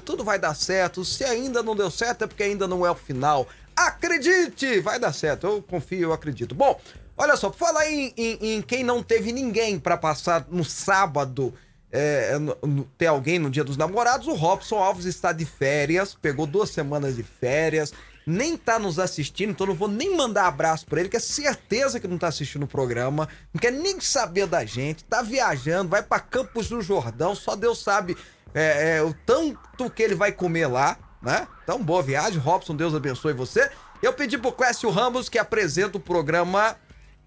tudo, vai dar certo. Se ainda não deu certo é porque ainda não é o final. Acredite, vai dar certo. Eu confio, eu acredito. Bom, olha só, falar em, em, em quem não teve ninguém para passar no sábado. É, no, no, ter alguém no dia dos namorados, o Robson Alves está de férias, pegou duas semanas de férias, nem tá nos assistindo, então não vou nem mandar abraço pra ele, que é certeza que não tá assistindo o programa, não quer nem saber da gente, tá viajando, vai para Campos do Jordão, só Deus sabe é, é, o tanto que ele vai comer lá, né? Então, boa viagem, Robson, Deus abençoe você. Eu pedi pro Clécio Ramos, que apresenta o programa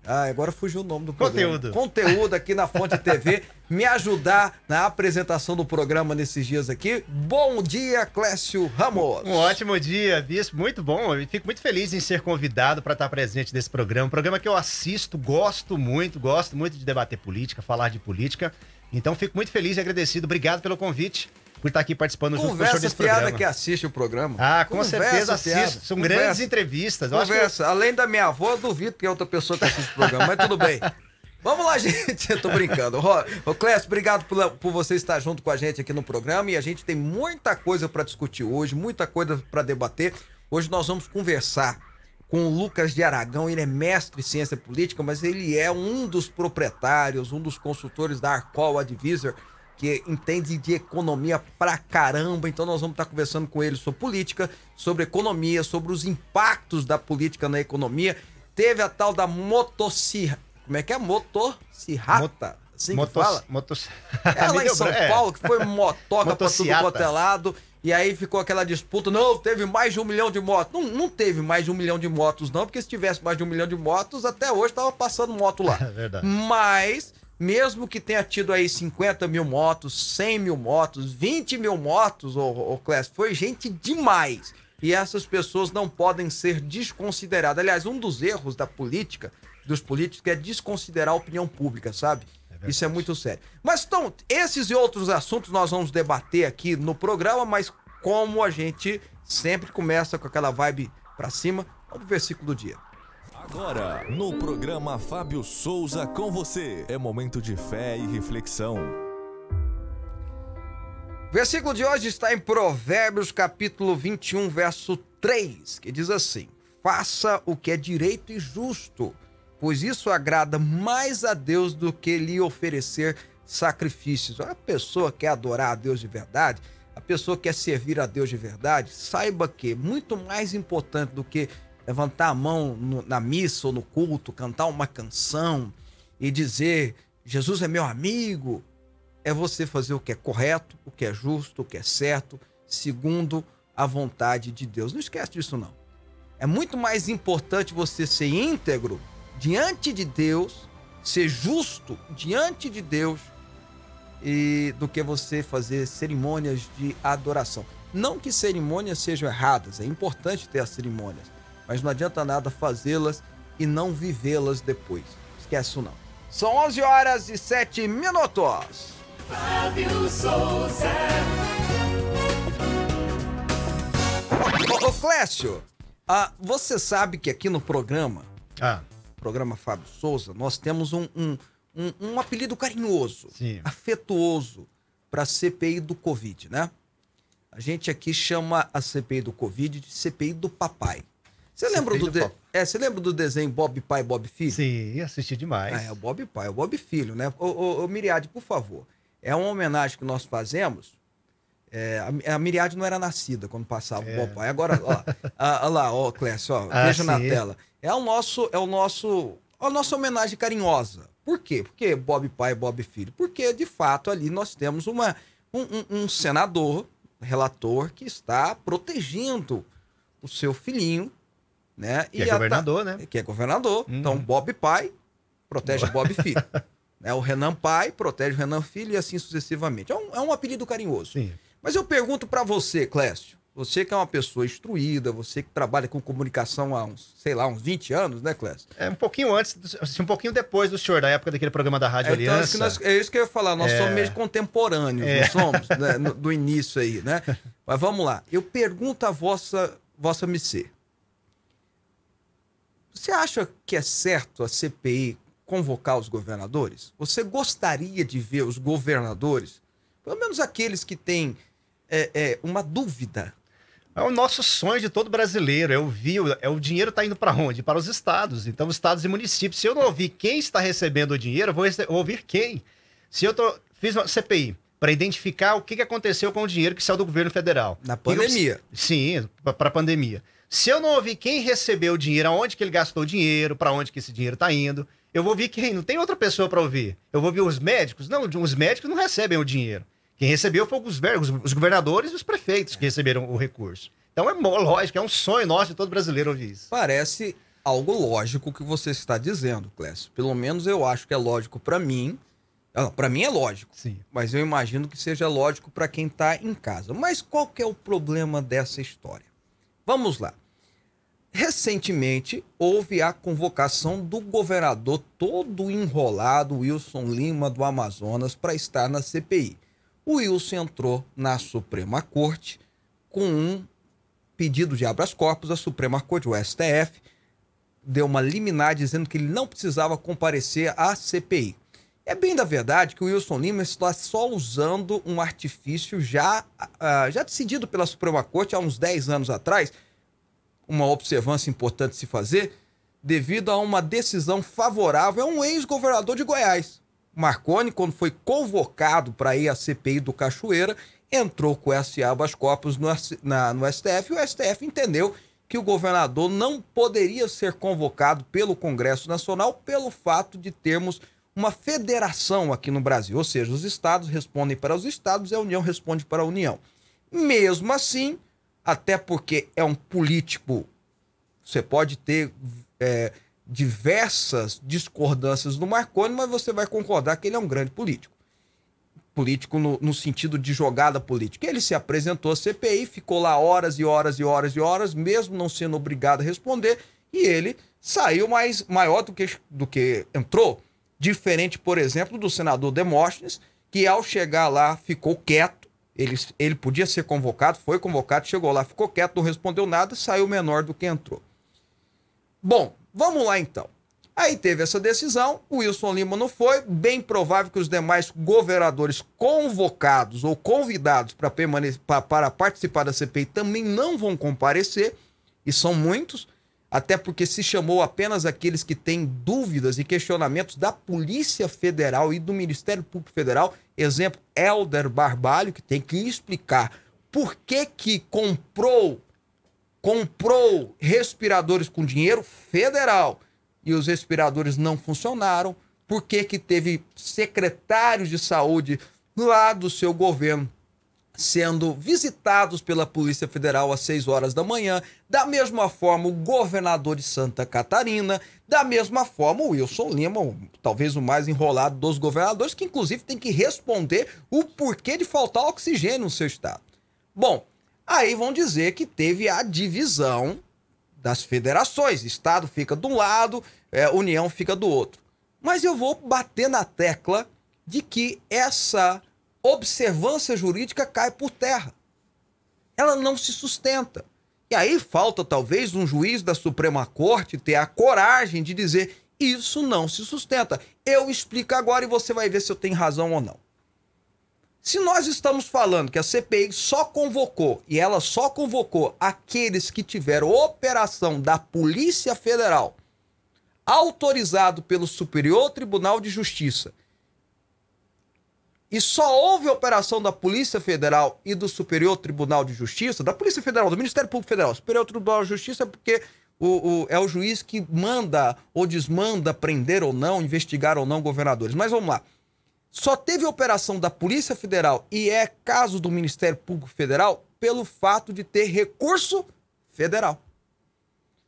ah, agora fugiu o nome do programa. Conteúdo. Conteúdo aqui na Fonte TV. me ajudar na apresentação do programa nesses dias aqui. Bom dia, Clécio Ramos. Um ótimo dia, Bispo. Muito bom. Eu fico muito feliz em ser convidado para estar presente nesse programa. Um programa que eu assisto, gosto muito, gosto muito de debater política, falar de política. Então fico muito feliz e agradecido. Obrigado pelo convite por estar aqui participando junto Conversa com o desse programa. que assiste o programa. Ah, com Conversa certeza assisto. São Conversa. grandes entrevistas. Conversa. Eu... Além da minha avó, eu duvido que é outra pessoa que assiste o programa, mas tudo bem. Vamos lá, gente. Eu tô brincando. Ô, Clécio, obrigado por, por você estar junto com a gente aqui no programa. E a gente tem muita coisa para discutir hoje, muita coisa para debater. Hoje nós vamos conversar com o Lucas de Aragão. Ele é mestre em ciência política, mas ele é um dos proprietários, um dos consultores da Arcol Advisor que entende de economia pra caramba. Então nós vamos estar conversando com ele sobre política, sobre economia, sobre os impactos da política na economia. Teve a tal da motocirra. Como é que é? Motocirrata. Assim Motos, fala? Motos... É lá em São é. Paulo, que foi motoca pra tudo quanto é lado. E aí ficou aquela disputa. Não, teve mais de um milhão de motos. Não, não teve mais de um milhão de motos, não, porque se tivesse mais de um milhão de motos, até hoje tava passando moto lá. É verdade. Mas mesmo que tenha tido aí 50 mil motos, 100 mil motos, 20 mil motos, ô, ô Clécio, foi gente demais. E essas pessoas não podem ser desconsideradas. Aliás, um dos erros da política, dos políticos, é desconsiderar a opinião pública, sabe? É Isso é muito sério. Mas então, esses e outros assuntos nós vamos debater aqui no programa, mas como a gente sempre começa com aquela vibe pra cima, vamos pro versículo do dia. Agora, no programa Fábio Souza com você. É momento de fé e reflexão. O versículo de hoje está em Provérbios, capítulo 21, verso 3, que diz assim: Faça o que é direito e justo, pois isso agrada mais a Deus do que lhe oferecer sacrifícios. A pessoa quer adorar a Deus de verdade, a pessoa quer servir a Deus de verdade, saiba que muito mais importante do que levantar a mão no, na missa ou no culto, cantar uma canção e dizer Jesus é meu amigo, é você fazer o que é correto, o que é justo, o que é certo, segundo a vontade de Deus. Não esquece disso não. É muito mais importante você ser íntegro diante de Deus, ser justo diante de Deus e do que você fazer cerimônias de adoração. Não que cerimônias sejam erradas, é importante ter as cerimônias, mas não adianta nada fazê-las e não vivê-las depois. Esquece não. São 11 horas e 7 minutos. Fábio Souza. Ô Clécio, ah, você sabe que aqui no programa, ah. Programa Fábio Souza, nós temos um, um, um, um apelido carinhoso, Sim. afetuoso para a CPI do Covid, né? A gente aqui chama a CPI do Covid de CPI do Papai. Você lembra do, de... é, você lembra do desenho Bob Pai Bob Filho? Sim, assisti demais. Ah, é o Bob Pai, é o Bob Filho, né? Ô, ô, ô Miriade, por favor. É uma homenagem que nós fazemos. É, a, a Miriade não era nascida quando passava é. o Bob Pai. Agora, ó, a, a lá, ó, Clécio, ó, ah, veja sim. na tela. É o nosso, é o nosso, a nossa homenagem carinhosa. Por quê? Porque Bob Pai, Bob Filho. Porque, de fato, ali nós temos uma, um, um, um senador, relator, que está protegendo o seu filhinho né? Que e é governador, né? Que é governador. Uhum. Então, Bob pai protege Bob filho. né? O Renan pai protege o Renan filho e assim sucessivamente. É um, é um apelido carinhoso. Sim. Mas eu pergunto para você, Clécio, você que é uma pessoa instruída, você que trabalha com comunicação há uns, sei lá, uns 20 anos, né, Clécio? É um pouquinho antes, assim, um pouquinho depois do senhor, da época daquele programa da Rádio é, então, Aliança. Nós, é isso que eu ia falar, nós é... somos meio contemporâneos, é. somos? Né, no, do início aí, né? Mas vamos lá. Eu pergunto a vossa, vossa MC. Você acha que é certo a CPI convocar os governadores? Você gostaria de ver os governadores, pelo menos aqueles que têm é, é, uma dúvida. É o nosso sonho de todo brasileiro. Eu vi, é, o dinheiro está indo para onde? Para os estados. Então, estados e municípios. Se eu não ouvir quem está recebendo o dinheiro, eu vou ouvir quem. Se eu tô, fiz uma CPI para identificar o que, que aconteceu com o dinheiro que saiu do governo federal. Na pandemia. Eu, sim, para a pandemia. Se eu não ouvir quem recebeu o dinheiro, aonde que ele gastou o dinheiro, para onde que esse dinheiro está indo, eu vou ouvir quem? Não tem outra pessoa para ouvir. Eu vou ouvir os médicos? Não, os médicos não recebem o dinheiro. Quem recebeu foi os, os governadores e os prefeitos que receberam o recurso. Então é lógico, é um sonho nosso de todo brasileiro ouvir isso. Parece algo lógico que você está dizendo, Clécio. Pelo menos eu acho que é lógico para mim. Ah, para mim é lógico. Sim. Mas eu imagino que seja lógico para quem está em casa. Mas qual que é o problema dessa história? Vamos lá. Recentemente houve a convocação do governador todo enrolado, Wilson Lima do Amazonas, para estar na CPI o Wilson entrou na Suprema Corte com um pedido de habeas corpus. A Suprema Corte, o STF, deu uma liminar dizendo que ele não precisava comparecer à CPI. É bem da verdade que o Wilson Lima está só usando um artifício já, uh, já decidido pela Suprema Corte há uns 10 anos atrás, uma observância importante se fazer, devido a uma decisão favorável a um ex-governador de Goiás, Marconi, quando foi convocado para ir à CPI do Cachoeira, entrou com esse habeas corpus no, na, no STF e o STF entendeu que o governador não poderia ser convocado pelo Congresso Nacional pelo fato de termos uma federação aqui no Brasil, ou seja, os estados respondem para os estados e a União responde para a União. Mesmo assim, até porque é um político, você pode ter é, diversas discordâncias no Marconi, mas você vai concordar que ele é um grande político. Político no, no, sentido de jogada política. Ele se apresentou à CPI, ficou lá horas e horas e horas e horas, mesmo não sendo obrigado a responder, e ele saiu mais maior do que, do que entrou. Diferente, por exemplo, do senador Demóstenes, que ao chegar lá ficou quieto. Ele, ele podia ser convocado, foi convocado, chegou lá, ficou quieto, não respondeu nada, saiu menor do que entrou. Bom, Vamos lá então. Aí teve essa decisão, o Wilson Lima não foi, bem provável que os demais governadores convocados ou convidados para participar da CPI também não vão comparecer, e são muitos, até porque se chamou apenas aqueles que têm dúvidas e questionamentos da Polícia Federal e do Ministério Público Federal, exemplo, Helder Barbalho, que tem que explicar por que que comprou comprou respiradores com dinheiro federal e os respiradores não funcionaram, por que que teve secretários de saúde lá do seu governo sendo visitados pela Polícia Federal às 6 horas da manhã, da mesma forma o governador de Santa Catarina, da mesma forma o Wilson Lima, talvez o mais enrolado dos governadores, que inclusive tem que responder o porquê de faltar oxigênio no seu estado. Bom, Aí vão dizer que teve a divisão das federações. Estado fica de um lado, é, União fica do outro. Mas eu vou bater na tecla de que essa observância jurídica cai por terra. Ela não se sustenta. E aí falta talvez um juiz da Suprema Corte ter a coragem de dizer isso não se sustenta. Eu explico agora e você vai ver se eu tenho razão ou não. Se nós estamos falando que a CPI só convocou, e ela só convocou aqueles que tiveram operação da Polícia Federal autorizado pelo Superior Tribunal de Justiça, e só houve operação da Polícia Federal e do Superior Tribunal de Justiça, da Polícia Federal, do Ministério Público Federal, Superior Tribunal de Justiça é porque o, o, é o juiz que manda ou desmanda prender ou não, investigar ou não governadores. Mas vamos lá só teve operação da Polícia Federal e é caso do Ministério Público Federal pelo fato de ter recurso federal.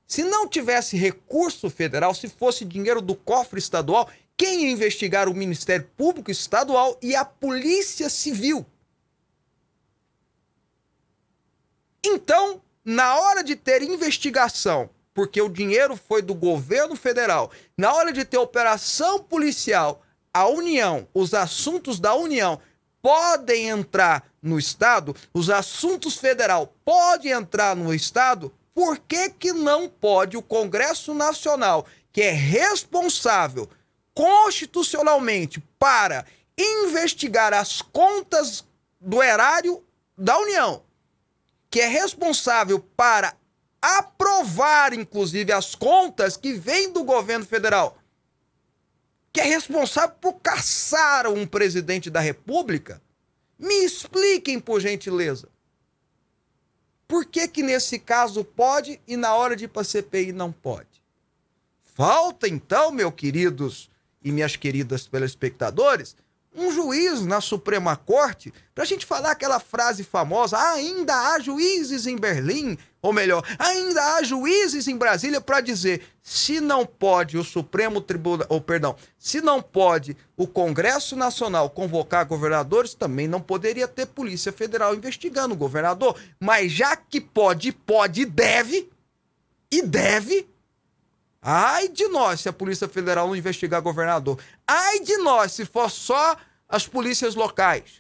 Se não tivesse recurso federal, se fosse dinheiro do cofre estadual, quem ia investigar o Ministério Público Estadual e a Polícia Civil? Então, na hora de ter investigação, porque o dinheiro foi do governo federal, na hora de ter operação policial, a União, os assuntos da União podem entrar no Estado, os assuntos federal podem entrar no Estado, por que, que não pode o Congresso Nacional, que é responsável constitucionalmente para investigar as contas do erário da União, que é responsável para aprovar, inclusive, as contas que vêm do governo federal, que é responsável por caçar um presidente da República, me expliquem, por gentileza. Por que que nesse caso pode e na hora de ir para CPI não pode? Falta então, meus queridos e minhas queridas telespectadores, um juiz na Suprema Corte para a gente falar aquela frase famosa: ah, ainda há juízes em Berlim, ou melhor, ainda há juízes em Brasília para dizer se não pode o Supremo Tribunal, ou perdão, se não pode o Congresso Nacional convocar governadores, também não poderia ter Polícia Federal investigando o governador. Mas já que pode, pode e deve, e deve, Ai de nós se a Polícia Federal não investigar governador. Ai de nós se for só as polícias locais.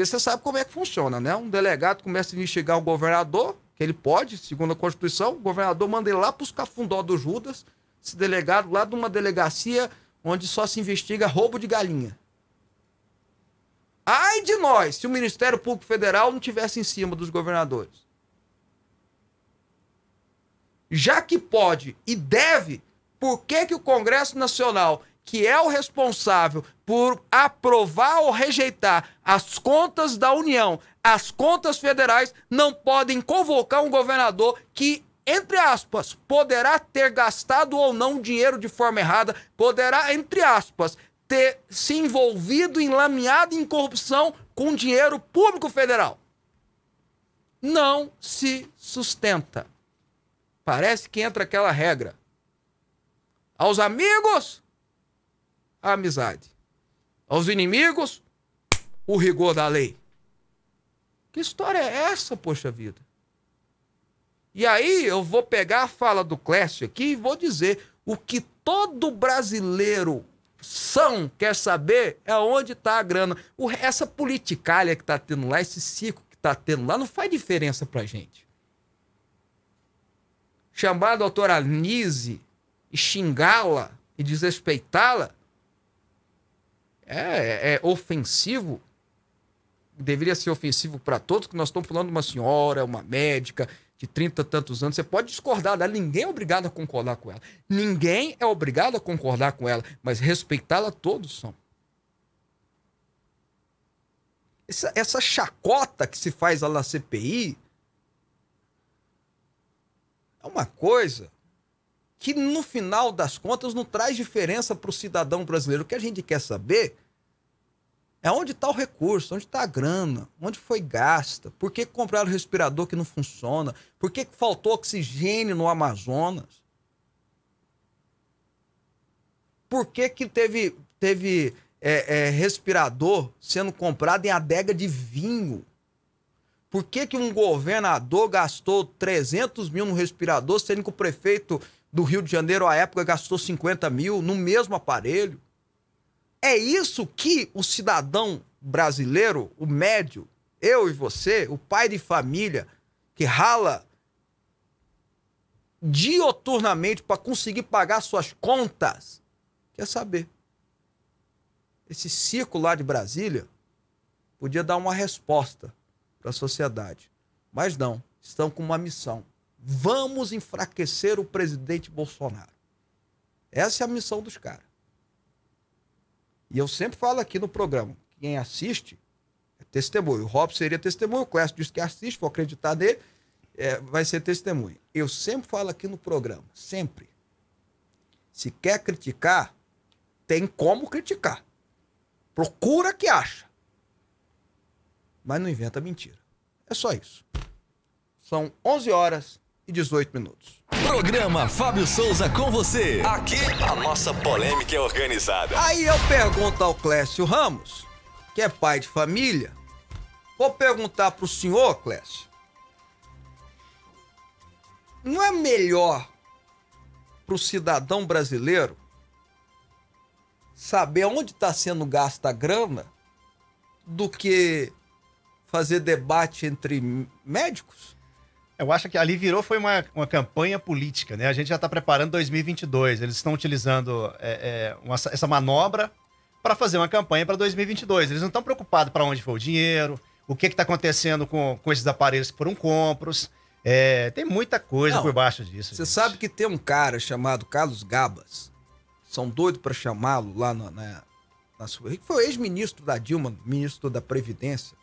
Porque você sabe como é que funciona, né? Um delegado começa a investigar o governador, que ele pode, segundo a Constituição, o governador manda ele lá para os cafundó do Judas, esse delegado lá de uma delegacia onde só se investiga roubo de galinha. Ai de nós se o Ministério Público Federal não tivesse em cima dos governadores já que pode e deve, por que, que o Congresso Nacional, que é o responsável por aprovar ou rejeitar as contas da União, as contas federais, não podem convocar um governador que, entre aspas, poderá ter gastado ou não dinheiro de forma errada, poderá, entre aspas, ter se envolvido, enlameado em corrupção com dinheiro público federal. Não se sustenta. Parece que entra aquela regra. Aos amigos, a amizade. Aos inimigos, o rigor da lei. Que história é essa, poxa vida? E aí eu vou pegar a fala do Clécio aqui e vou dizer o que todo brasileiro são quer saber é onde está a grana. O, essa politicalha que está tendo lá, esse ciclo que está tendo lá, não faz diferença para gente chamar a doutora Anise e xingá-la e desrespeitá-la é, é, ofensivo. Deveria ser ofensivo para todos, que nós estamos falando de uma senhora, uma médica de 30 e tantos anos. Você pode discordar dela, ninguém é obrigado a concordar com ela. Ninguém é obrigado a concordar com ela, mas respeitá-la todos são. Essa, essa chacota que se faz lá na CPI é uma coisa que no final das contas não traz diferença para o cidadão brasileiro. O que a gente quer saber é onde está o recurso, onde está a grana, onde foi gasta, por que compraram um respirador que não funciona, por que faltou oxigênio no Amazonas, por que, que teve, teve é, é, respirador sendo comprado em adega de vinho. Por que, que um governador gastou 300 mil no respirador, sendo que o prefeito do Rio de Janeiro, à época, gastou 50 mil no mesmo aparelho? É isso que o cidadão brasileiro, o médio, eu e você, o pai de família, que rala dioturnamente para conseguir pagar suas contas, quer saber. Esse ciclo lá de Brasília podia dar uma resposta para a sociedade. Mas não, estão com uma missão. Vamos enfraquecer o presidente Bolsonaro. Essa é a missão dos caras. E eu sempre falo aqui no programa: quem assiste é testemunho. O Robson seria testemunho, o Clécio diz que assiste, vou acreditar nele, é, vai ser testemunho. Eu sempre falo aqui no programa, sempre. Se quer criticar, tem como criticar. Procura que acha mas não inventa mentira. É só isso. São 11 horas e 18 minutos. Programa Fábio Souza com você. Aqui a nossa polêmica é organizada. Aí eu pergunto ao Clécio Ramos, que é pai de família, vou perguntar pro senhor, Clécio, não é melhor pro cidadão brasileiro saber onde está sendo gasta a grana do que fazer debate entre médicos? Eu acho que ali virou foi uma, uma campanha política, né? A gente já está preparando 2022. Eles estão utilizando é, é, uma, essa manobra para fazer uma campanha para 2022. Eles não estão preocupados para onde foi o dinheiro, o que está acontecendo com, com esses aparelhos que foram compros. É, tem muita coisa Não, por baixo disso. Você gente. sabe que tem um cara chamado Carlos Gabas. São doidos para chamá-lo lá na, na, na sua. Ele foi ex-ministro da Dilma, ministro da Previdência.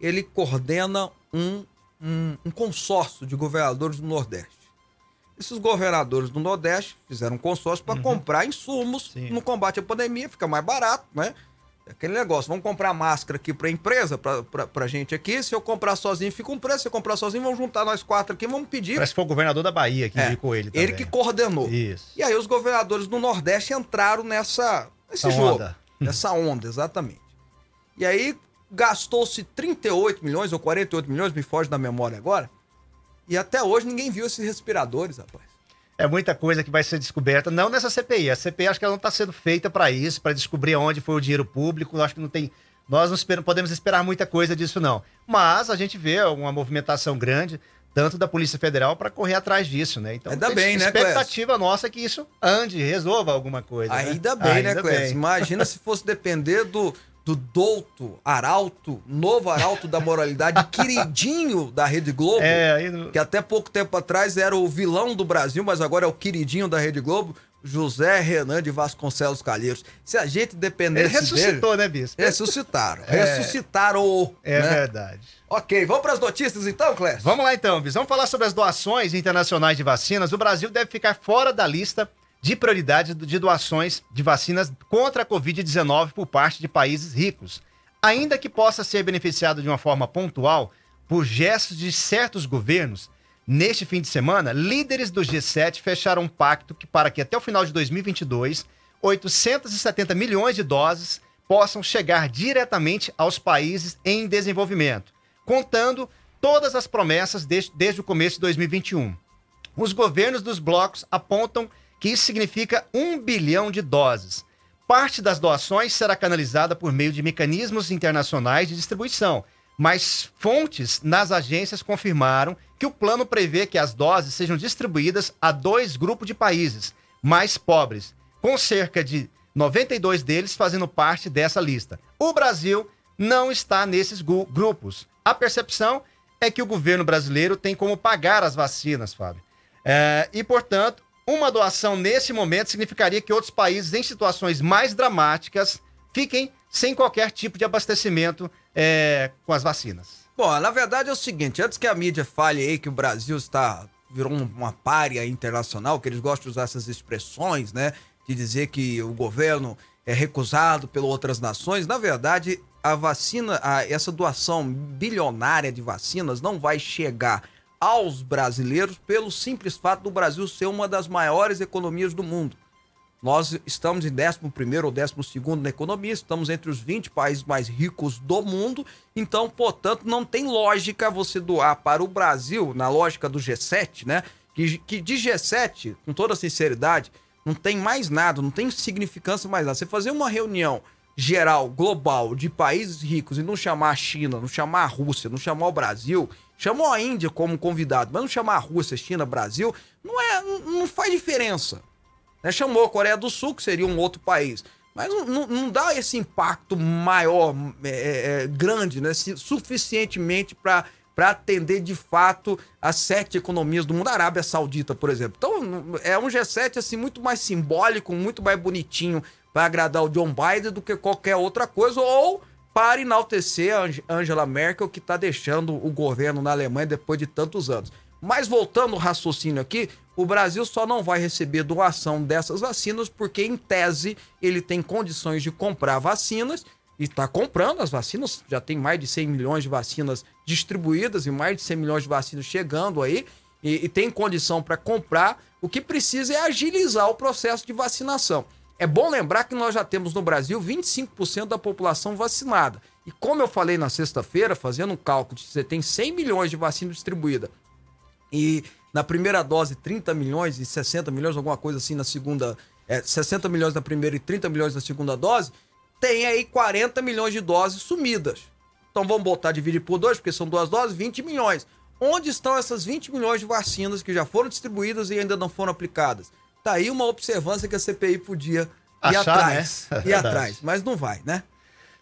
Ele coordena um, um, um consórcio de governadores do Nordeste. Esses governadores do Nordeste fizeram um consórcio para comprar insumos Sim. no combate à pandemia, fica mais barato, né? É Aquele negócio, vamos comprar máscara aqui pra empresa, pra, pra, pra gente aqui. Se eu comprar sozinho, fica um preço. Se eu comprar sozinho, vamos juntar nós quatro aqui, vamos pedir. Parece que foi o governador da Bahia que É, indicou ele também. Ele que coordenou. Isso. E aí os governadores do Nordeste entraram nessa nesse Essa jogo, onda. nessa onda, exatamente. E aí gastou-se 38 milhões ou 48 milhões, me foge da memória agora. E até hoje ninguém viu esses respiradores, rapaz. É muita coisa que vai ser descoberta, não nessa CPI. A CPI acho que ela não está sendo feita para isso, para descobrir onde foi o dinheiro público. Acho que não tem. Nós não esperam- podemos esperar muita coisa disso, não. Mas a gente vê uma movimentação grande, tanto da Polícia Federal, para correr atrás disso, né? Então, Ainda tem bem, né, expectativa nossa é que isso ande, resolva alguma coisa. né? Ainda bem, né, Ainda Clécio? bem. Imagina se fosse depender do, do douto, arauto, novo arauto da moralidade, queridinho da Rede Globo. É, que até pouco tempo atrás era o vilão do Brasil, mas agora é o queridinho da Rede Globo, José Renan de Vasconcelos Calheiros. Se a gente ele dependesse dele... ressuscitou, né, Bispo? Ressuscitaram. É. Ressuscitaram. É né? verdade. Ok, vamos para as notícias então, Clécio? Vamos lá então, Bis. Vamos falar sobre as doações internacionais de vacinas. O Brasil deve ficar fora da lista de prioridade de doações de vacinas contra a Covid-19 por parte de países ricos. Ainda que possa ser beneficiado de uma forma pontual por gestos de certos governos, neste fim de semana, líderes do G7 fecharam um pacto que, para que até o final de 2022, 870 milhões de doses possam chegar diretamente aos países em desenvolvimento, contando todas as promessas desde, desde o começo de 2021. Os governos dos blocos apontam que isso significa um bilhão de doses. Parte das doações será canalizada por meio de mecanismos internacionais de distribuição, mas fontes nas agências confirmaram que o plano prevê que as doses sejam distribuídas a dois grupos de países mais pobres, com cerca de 92 deles fazendo parte dessa lista. O Brasil não está nesses grupos. A percepção é que o governo brasileiro tem como pagar as vacinas, Fábio. É, e, portanto, uma doação nesse momento significaria que outros países em situações mais dramáticas fiquem sem qualquer tipo de abastecimento é, com as vacinas. Bom, na verdade é o seguinte, antes que a mídia fale aí que o Brasil está virou um- uma párea internacional, que eles gostam de usar essas expressões, né, de dizer que o governo é recusado pelas outras nações, na verdade, a vacina, a- essa doação bilionária de vacinas não vai chegar aos brasileiros pelo simples fato do Brasil ser uma das maiores economias do mundo. Nós estamos em 11 ou 12 na economia, estamos entre os 20 países mais ricos do mundo, então, portanto, não tem lógica você doar para o Brasil, na lógica do G7, né? Que, que de G7, com toda sinceridade, não tem mais nada, não tem significância mais nada. Você fazer uma reunião geral, global, de países ricos e não chamar a China, não chamar a Rússia, não chamar o Brasil, chamou a Índia como convidado, mas não chamar a Rússia, China, Brasil, não é, não- faz diferença né? Chamou a Coreia do Sul, que seria um outro país. Mas não, não- dá esse impacto maior, é, é, é, grande, né? Suficientemente para atender de fato as sete economias do mundo. A Arábia Saudita, por exemplo. Então, é um G7 assim, muito mais simbólico, muito mais bonitinho para agradar o John Biden do que qualquer outra coisa. Ou para enaltecer a Ang- Angela Merkel, que está deixando o governo na Alemanha depois de tantos anos. Mas voltando ao raciocínio aqui, o Brasil só não vai receber doação dessas vacinas porque, em tese, ele tem condições de comprar vacinas e está comprando as vacinas. Já tem mais de 100 milhões de vacinas distribuídas e mais de 100 milhões de vacinas chegando aí e, e tem condição para comprar. O que precisa é agilizar o processo de vacinação. É bom lembrar que nós já temos no Brasil 25% da população vacinada. E como eu falei na sexta-feira, fazendo um cálculo você tem 100 milhões de vacina distribuída e na primeira dose 30 milhões e 60 milhões, alguma coisa assim na segunda, é, 60 milhões na primeira e 30 milhões na segunda dose, tem aí 40 milhões de doses sumidas. Então vamos botar dividir por dois, porque são duas doses, 20 milhões. Onde estão essas 20 milhões de vacinas que já foram distribuídas e ainda não foram aplicadas? Tá aí uma observância que a CPI podia ir Achar, atrás. né? É Ir verdade. atrás, mas não vai, né?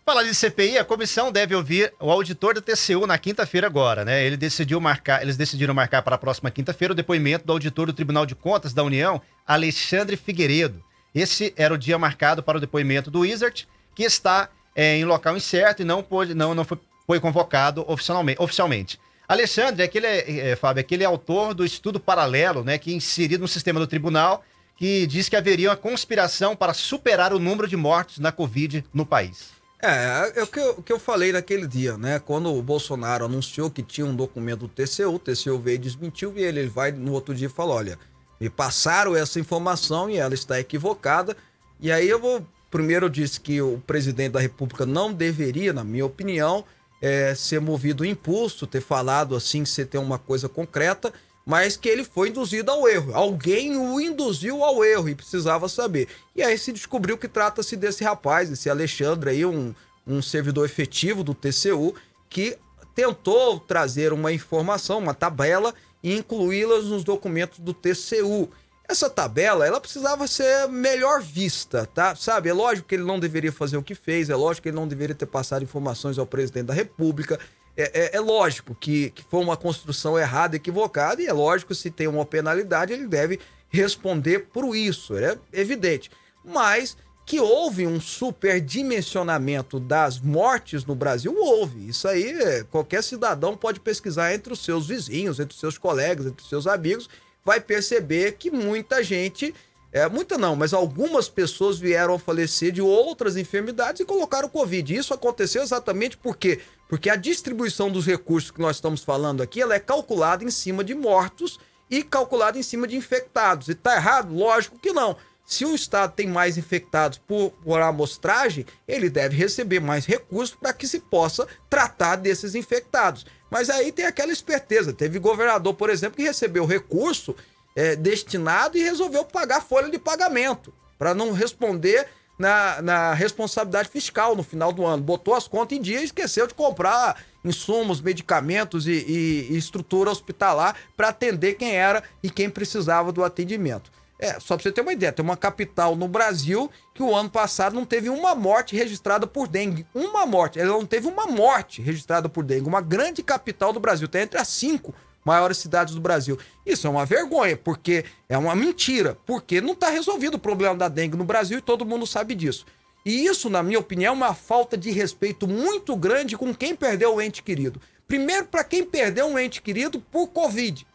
Falar de CPI, a comissão deve ouvir o auditor da TCU na quinta-feira agora, né? Ele decidiu marcar, eles decidiram marcar para a próxima quinta-feira o depoimento do auditor do Tribunal de Contas da União, Alexandre Figueiredo. Esse era o dia marcado para o depoimento do Wizard, que está é, em local incerto e não, pôde, não, não foi, foi convocado oficialmente. oficialmente. Alexandre aquele, é, é, Fábio, é aquele autor do estudo paralelo, né, que é inserido no sistema do tribunal, que diz que haveria uma conspiração para superar o número de mortos na Covid no país. É, é o que, eu, que eu falei naquele dia, né? Quando o Bolsonaro anunciou que tinha um documento do TCU, o TCU veio e desmentiu e ele, vai no outro dia e fala: olha, me passaram essa informação e ela está equivocada. E aí eu vou. Primeiro eu disse que o presidente da República não deveria, na minha opinião, é, ser movido impulso, ter falado assim, você tem uma coisa concreta, mas que ele foi induzido ao erro. Alguém o induziu ao erro e precisava saber. E aí se descobriu que trata-se desse rapaz, esse Alexandre aí, um, um servidor efetivo do TCU, que tentou trazer uma informação, uma tabela, e incluí-las nos documentos do TCU. Essa tabela, ela precisava ser melhor vista, tá? Sabe? É lógico que ele não deveria fazer o que fez, é lógico que ele não deveria ter passado informações ao presidente da República. É, é, é lógico que, que foi uma construção errada, equivocada, e é lógico, se tem uma penalidade, ele deve responder por isso, é evidente. Mas que houve um superdimensionamento das mortes no Brasil, houve. Isso aí, é, qualquer cidadão pode pesquisar entre os seus vizinhos, entre os seus colegas, entre os seus amigos, vai perceber que muita gente, é, muita não, mas algumas pessoas vieram a falecer de outras enfermidades e colocaram Covid. Isso aconteceu exatamente por quê? Porque a distribuição dos recursos que nós estamos falando aqui, ela é calculada em cima de mortos e calculada em cima de infectados. E tá errado? Lógico que não. Se o estado tem mais infectados por, por amostragem, ele deve receber mais recursos para que se possa tratar desses infectados. Mas aí tem aquela esperteza. Teve governador, por exemplo, que recebeu recurso é, destinado e resolveu pagar folha de pagamento para não responder na, na, responsabilidade fiscal no final do ano. Botou as contas em dia e esqueceu de comprar insumos, medicamentos e, e, e estrutura hospitalar para atender quem era e quem precisava do atendimento. É, só pra você ter uma ideia, tem uma capital no Brasil que o ano passado não teve uma morte registrada por dengue. Uma morte. Ela não teve uma morte registrada por dengue. Uma grande capital do Brasil. Tem entre as cinco maiores cidades do Brasil. Isso é uma vergonha, porque é uma mentira. Porque não está resolvido o problema da dengue no Brasil e todo mundo sabe disso. E isso, na minha opinião, é uma falta de respeito muito grande com quem perdeu o ente querido. Primeiro, para quem perdeu um ente querido por Covid.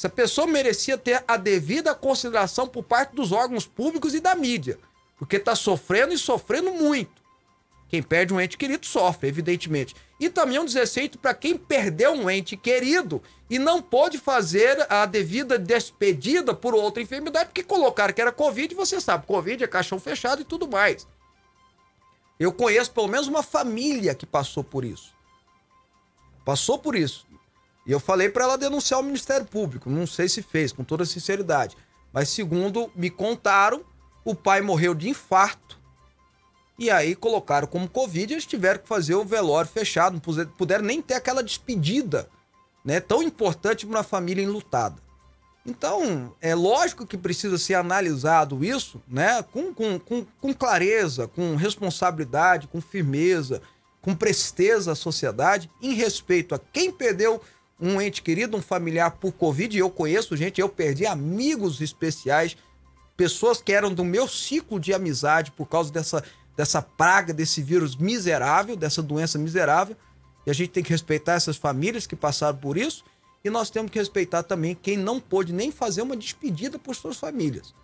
Essa pessoa merecia ter a devida consideração por parte dos órgãos públicos e da mídia, porque está sofrendo e sofrendo muito. Quem perde um ente querido sofre, evidentemente. E também um desrespeito para quem perdeu um ente querido e não pôde fazer a devida despedida por outra enfermidade, porque colocaram que era Covid, você sabe, Covid é caixão fechado e tudo mais. Eu conheço pelo menos uma família que passou por isso. Passou por isso. E eu falei para ela denunciar o Ministério Público. Não sei se fez, com toda sinceridade. Mas segundo me contaram, o pai morreu de infarto. E aí colocaram como Covid eles tiveram que fazer o velório fechado. Não puderam nem ter aquela despedida, né? Tão importante para uma família enlutada. Então, é lógico que precisa ser analisado isso, né? Com, com, com, com clareza, com responsabilidade, com firmeza, com presteza à sociedade, em respeito a quem perdeu um ente querido, um familiar por Covid, eu conheço gente, eu perdi amigos especiais, pessoas que eram do meu ciclo de amizade por causa dessa, dessa praga, desse vírus miserável, dessa doença miserável. E a gente tem que respeitar essas famílias que passaram por isso. E nós temos que respeitar também quem não pôde nem fazer uma despedida por suas famílias,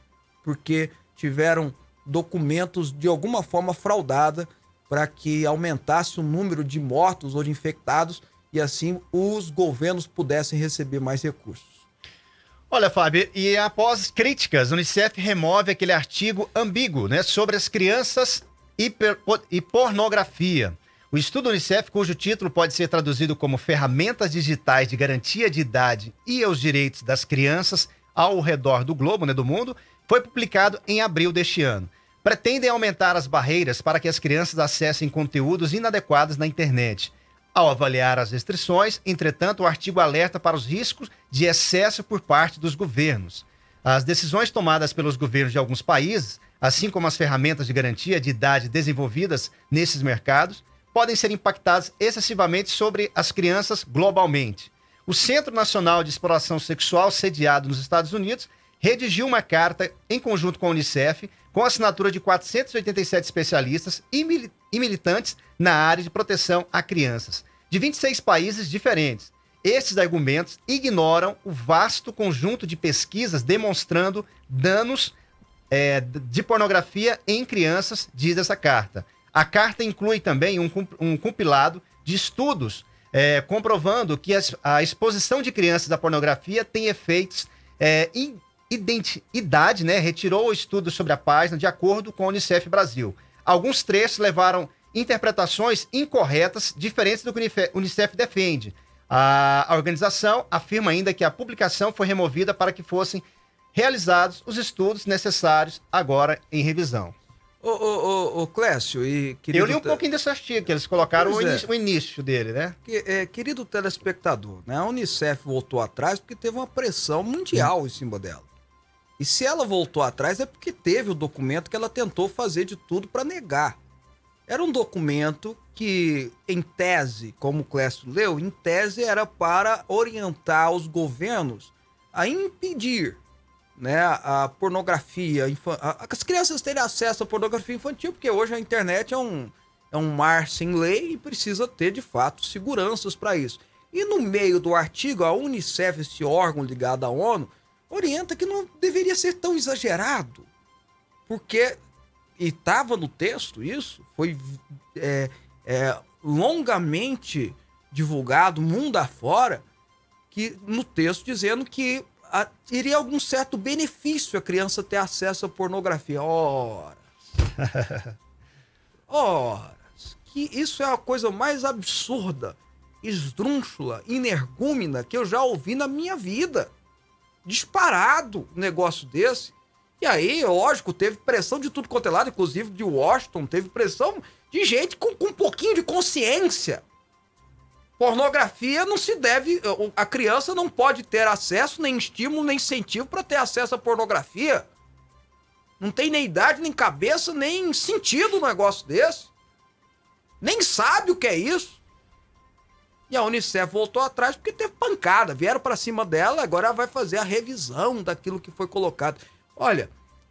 porque tiveram documentos de alguma forma fraudada para que aumentasse o número de mortos ou de infectados e assim os governos pudessem receber mais recursos. Olha, Fábio, e após críticas, o Unicef remove aquele artigo ambíguo né, sobre as crianças hiper, e pornografia. O estudo Unicef, cujo título pode ser traduzido como Ferramentas Digitais de Garantia de Idade e os Direitos das Crianças ao redor do globo, né, do mundo, foi publicado em abril deste ano. Pretendem aumentar as barreiras para que as crianças acessem conteúdos inadequados na internet. Ao avaliar as restrições, entretanto, o artigo alerta para os riscos de excesso por parte dos governos. As decisões tomadas pelos governos de alguns países assim como as ferramentas de garantia de idade desenvolvidas nesses mercados, podem ser impactadas excessivamente sobre as crianças globalmente. O Centro Nacional de Exploração Sexual, sediado nos Estados Unidos, redigiu uma carta em conjunto com a Unicef, com assinatura de 487 especialistas e, mil e militantes na área de proteção a crianças, de 26 países diferentes. Estes argumentos ignoram o vasto conjunto de pesquisas demonstrando danos é, de pornografia em crianças, diz essa carta. A carta inclui também um, um compilado de estudos é, comprovando que as, a exposição de crianças à pornografia tem efeitos é, idade, né? Retirou o estudo sobre a página de acordo com a Unicef Brasil. Alguns trechos levaram interpretações incorretas, diferentes do que a Unicef defende. A organização afirma ainda que a publicação foi removida para que fossem realizados os estudos necessários agora em revisão. Ô, ô, ô, ô Clécio e querido... Eu li um pouquinho desse artigo, que eles colocaram o, é. início, o, início, dele, né? Que, é, querido telespectador, né? a Unicef voltou atrás porque teve uma pressão mundial hum. em cima dela. E se ela voltou atrás é porque teve o documento que ela tentou fazer de tudo para negar. Era um documento que, em tese, como o Clécio leu, em tese era para orientar os governos a impedir né, a pornografia, as crianças terem acesso à pornografia infantil, porque hoje a internet é um, é um mar sem lei e precisa ter, de fato, seguranças para isso. E no meio do artigo, a Unicef, esse órgão ligado à ONU, orienta que não deveria ser tão exagerado, porque, e estava no texto isso, foi é, é, longamente divulgado mundo afora, que no texto dizendo que a, teria algum certo benefício a criança ter acesso à pornografia. Horas. Horas. Que isso é a coisa mais absurda, esdrúxula, energúmena que eu já ouvi na minha vida. Disparado um negócio desse. E aí, lógico, teve pressão de tudo quanto é lado, inclusive de Washington, teve pressão de gente com, com um pouquinho de consciência. Pornografia não se deve. A criança não pode ter acesso, nem estímulo, nem incentivo para ter acesso à pornografia. Não tem nem idade, nem cabeça, nem sentido um negócio desse. Nem sabe o que é isso. E a Unicef voltou atrás porque teve pancada. Vieram para cima dela, agora vai fazer a revisão daquilo que foi colocado. Olha,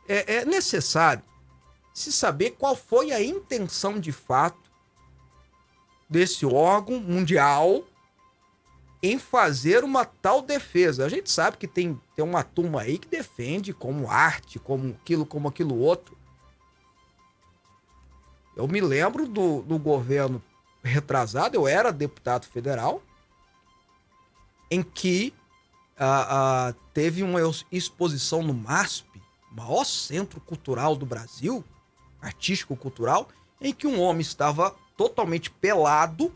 é, é necessário se saber qual foi a intenção de fato desse órgão mundial em fazer uma tal defesa. A gente sabe que tem, tem uma turma aí que defende como arte, como aquilo, como aquilo outro. Eu me lembro do, do governo retrasado, eu era deputado federal, em que uh, uh, teve uma exposição no MASP, maior centro cultural do Brasil, artístico-cultural, em que um homem estava totalmente pelado.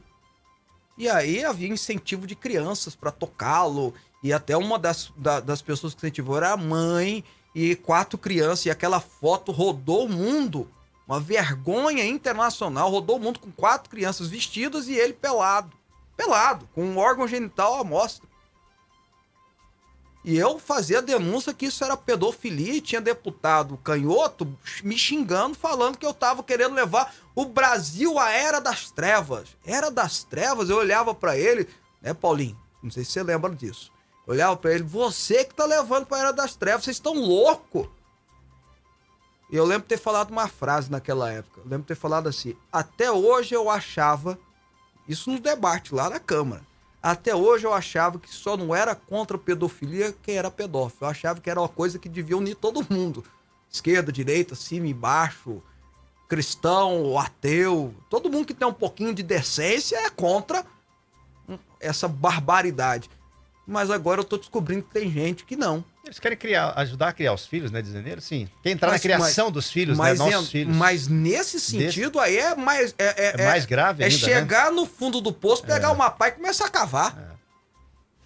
E aí havia incentivo de crianças para tocá-lo. E até uma das, da, das pessoas que incentivou era a mãe e quatro crianças. E aquela foto rodou o mundo. Uma vergonha internacional. Rodou o mundo com quatro crianças vestidas e ele pelado. Pelado, com um órgão genital à mostra. E eu fazia denúncia que isso era pedofilia e tinha deputado canhoto me xingando, falando que eu tava querendo levar o Brasil à era das trevas. Era das trevas, eu olhava para ele, né, Paulinho? Não sei se você lembra disso. Eu olhava para ele, você que tá levando pra era das trevas, vocês estão louco. E eu lembro ter falado uma frase naquela época. Eu lembro ter falado assim: até hoje eu achava, isso no debate lá na Câmara. Até hoje eu achava que só não era contra a pedofilia quem era pedófilo. Eu achava que era uma coisa que devia unir todo mundo. Esquerda, direita, cima e baixo, cristão, ateu. Todo mundo que tem um pouquinho de decência é contra essa barbaridade. Mas agora eu tô descobrindo que tem gente que não. Eles querem criar, ajudar a criar os filhos, né? Dizendo sim. Quer entrar mas, na criação mas, dos filhos, mas, né? Nossos é, filhos. Mas nesse sentido Desse... aí é mais. É, é, é mais grave É ainda, chegar né? no fundo do poço, pegar é. uma pá e começar a cavar.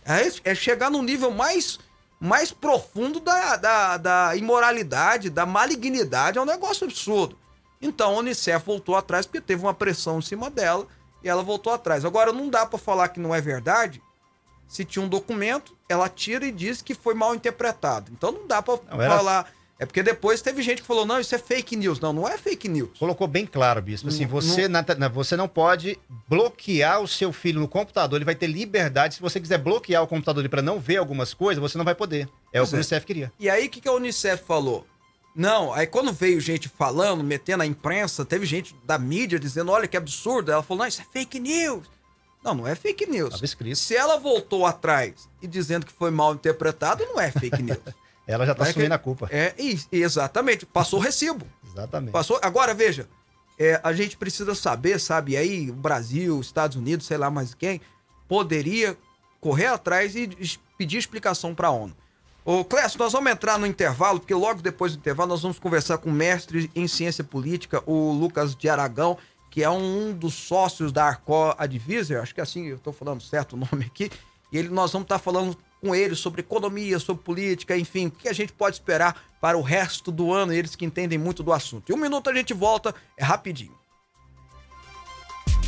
É. é. É, chegar no nível mais, mais profundo da, da, da imoralidade, da malignidade. É um negócio absurdo. Então a Unicef voltou atrás porque teve uma pressão em cima dela e ela voltou atrás. Agora não dá para falar que não é verdade se tinha um documento, ela tira e diz que foi mal interpretado. Então não dá para falar. É porque depois teve gente que falou, não, isso é fake news. Não, não é fake news. Colocou bem claro, Bispo. Assim, você, na, na, você não pode bloquear o seu filho no computador. Ele vai ter liberdade. Se você quiser bloquear o computador para não ver algumas coisas, você não vai poder. É pois o que é. o Unicef queria. E aí, o que, que a Unicef falou? Não, aí quando veio gente falando, metendo a imprensa, teve gente da mídia dizendo, olha que absurdo. Ela falou, não, isso é fake news. Não, não é fake news. Se ela voltou atrás e dizendo que foi mal interpretado, não é fake news. ela já tá é assumindo que, a culpa. É, exatamente. Passou o recibo. exatamente. Passou. Agora, veja, é, a gente precisa saber, sabe, aí o Brasil, Estados Unidos, sei lá mais quem, poderia correr atrás e pedir explicação para a ONU. Ô, Clécio, nós vamos entrar no intervalo, porque logo depois do intervalo nós vamos conversar com o mestre em ciência política, o Lucas de Aragão, que é um dos sócios da Arco Advisor, acho que é assim, eu estou falando certo o nome aqui, e ele, nós vamos estar tá falando com ele sobre economia, sobre política, enfim, o que a gente pode esperar para o resto do ano, eles que entendem muito do assunto. E um minuto a gente volta, é rapidinho.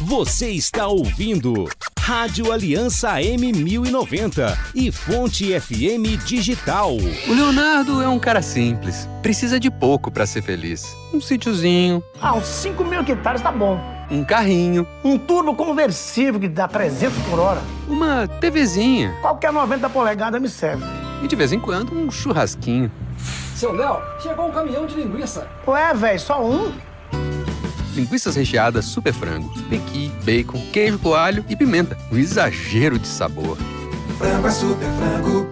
Você está ouvindo Rádio Aliança M1090 e Fonte FM Digital. O Leonardo é um cara simples, precisa de pouco para ser feliz. Um sítiozinho. Ah, uns 5 mil hectares tá bom. Um carrinho. Um turbo conversível que dá 300 por hora. Uma TVzinha. Qualquer 90 polegadas me serve. E de vez em quando um churrasquinho. Seu Léo, chegou um caminhão de linguiça. Ué, velho, só um? Linguiças recheadas super frango, pequi, bacon, queijo coalho e pimenta. Um exagero de sabor. Frango é super frango.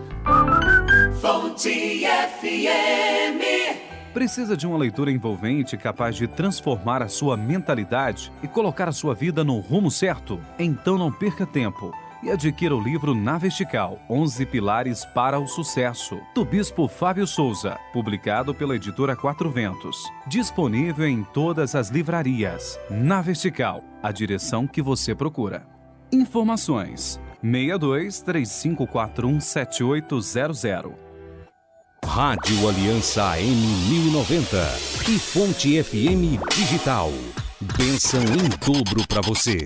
Fonte FM. Precisa de uma leitura envolvente capaz de transformar a sua mentalidade e colocar a sua vida no rumo certo? Então não perca tempo e adquira o livro Na Vertical, 11 Pilares para o Sucesso, do Bispo Fábio Souza, publicado pela editora Quatro Ventos. Disponível em todas as livrarias. Na Vertical, a direção que você procura. Informações: 62 3541 7800. Rádio Aliança AM 1090 e Fonte FM Digital. Benção em dobro para você.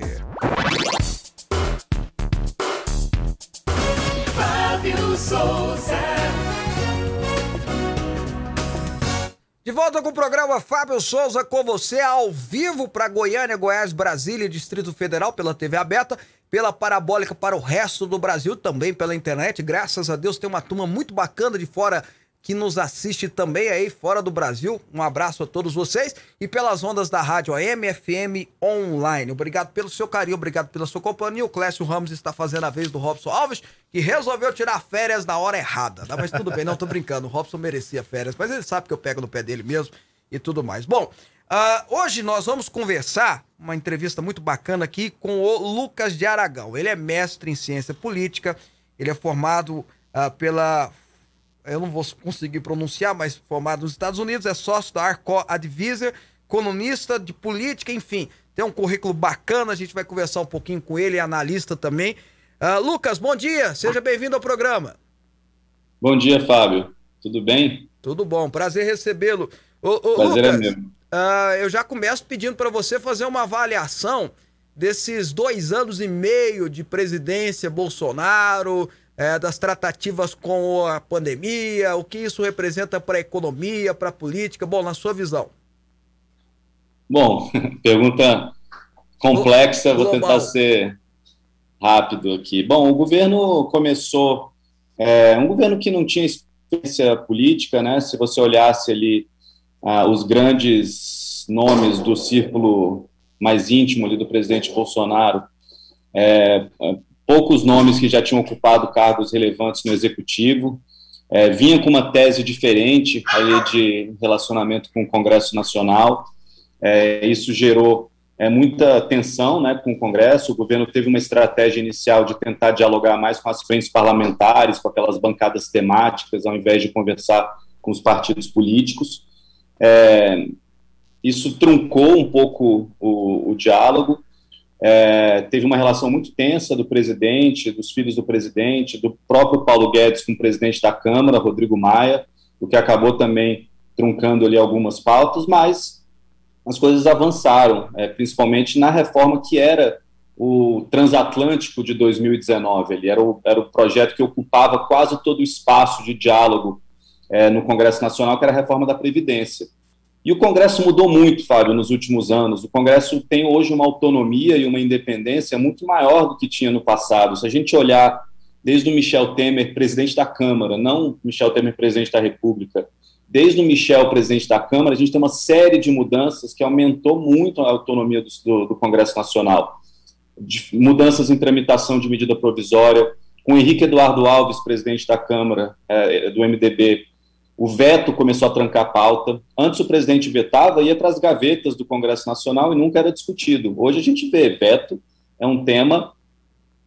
De volta com o programa Fábio Souza com você ao vivo para Goiânia, Goiás, Brasília e Distrito Federal pela TV aberta, pela parabólica para o resto do Brasil, também pela internet. Graças a Deus tem uma turma muito bacana de fora que nos assiste também aí fora do Brasil. Um abraço a todos vocês e pelas ondas da rádio AM FM online. Obrigado pelo seu carinho, obrigado pela sua companhia. O Clécio Ramos está fazendo a vez do Robson Alves, que resolveu tirar férias na hora errada. Tá? Mas tudo bem, não tô brincando. O Robson merecia férias, mas ele sabe que eu pego no pé dele mesmo e tudo mais. Bom, Uh, hoje nós vamos conversar, uma entrevista muito bacana aqui com o Lucas de Aragão. Ele é mestre em ciência política, ele é formado uh, pela eu não vou conseguir pronunciar, mas formado nos Estados Unidos, é sócio da Arco Advisor, economista de política, enfim, tem um currículo bacana, a gente vai conversar um pouquinho com ele, é analista também. Uh, Lucas, bom dia, seja bem-vindo ao programa. Bom dia, Fábio. Tudo bem? Tudo bom, prazer recebê-lo. Prazer é Lucas, é mesmo. Uh, eu já começo pedindo para você fazer uma avaliação desses dois anos e meio de presidência Bolsonaro, é, das tratativas com a pandemia, o que isso representa para a economia, para a política? Bom, na sua visão. Bom, pergunta complexa, vou tentar ser rápido aqui. Bom, o governo começou, é, um governo que não tinha experiência política, né? Se você olhasse ali ah, os grandes nomes do círculo mais íntimo ali do presidente Bolsonaro, é, poucos nomes que já tinham ocupado cargos relevantes no executivo, é, vinha com uma tese diferente aí de relacionamento com o Congresso Nacional. É, isso gerou é, muita tensão né, com o Congresso. O governo teve uma estratégia inicial de tentar dialogar mais com as frentes parlamentares, com aquelas bancadas temáticas, ao invés de conversar com os partidos políticos. É, isso truncou um pouco o, o diálogo. É, teve uma relação muito tensa do presidente, dos filhos do presidente, do próprio Paulo Guedes com o presidente da Câmara, Rodrigo Maia, o que acabou também truncando ali algumas pautas, mas as coisas avançaram, é, principalmente na reforma que era o transatlântico de 2019. Ele era o, era o projeto que ocupava quase todo o espaço de diálogo é, no Congresso Nacional, que era a reforma da Previdência. E o Congresso mudou muito, Fábio, nos últimos anos. O Congresso tem hoje uma autonomia e uma independência muito maior do que tinha no passado. Se a gente olhar desde o Michel Temer, presidente da Câmara, não Michel Temer, presidente da República, desde o Michel, presidente da Câmara, a gente tem uma série de mudanças que aumentou muito a autonomia do, do, Congresso Nacional. De, mudanças em tramitação de medida provisória, com Henrique Eduardo Alves, presidente da Câmara, é, do MDB, o veto começou a trancar a pauta. Antes o presidente vetava, ia para as gavetas do Congresso Nacional e nunca era discutido. Hoje a gente vê, veto é um tema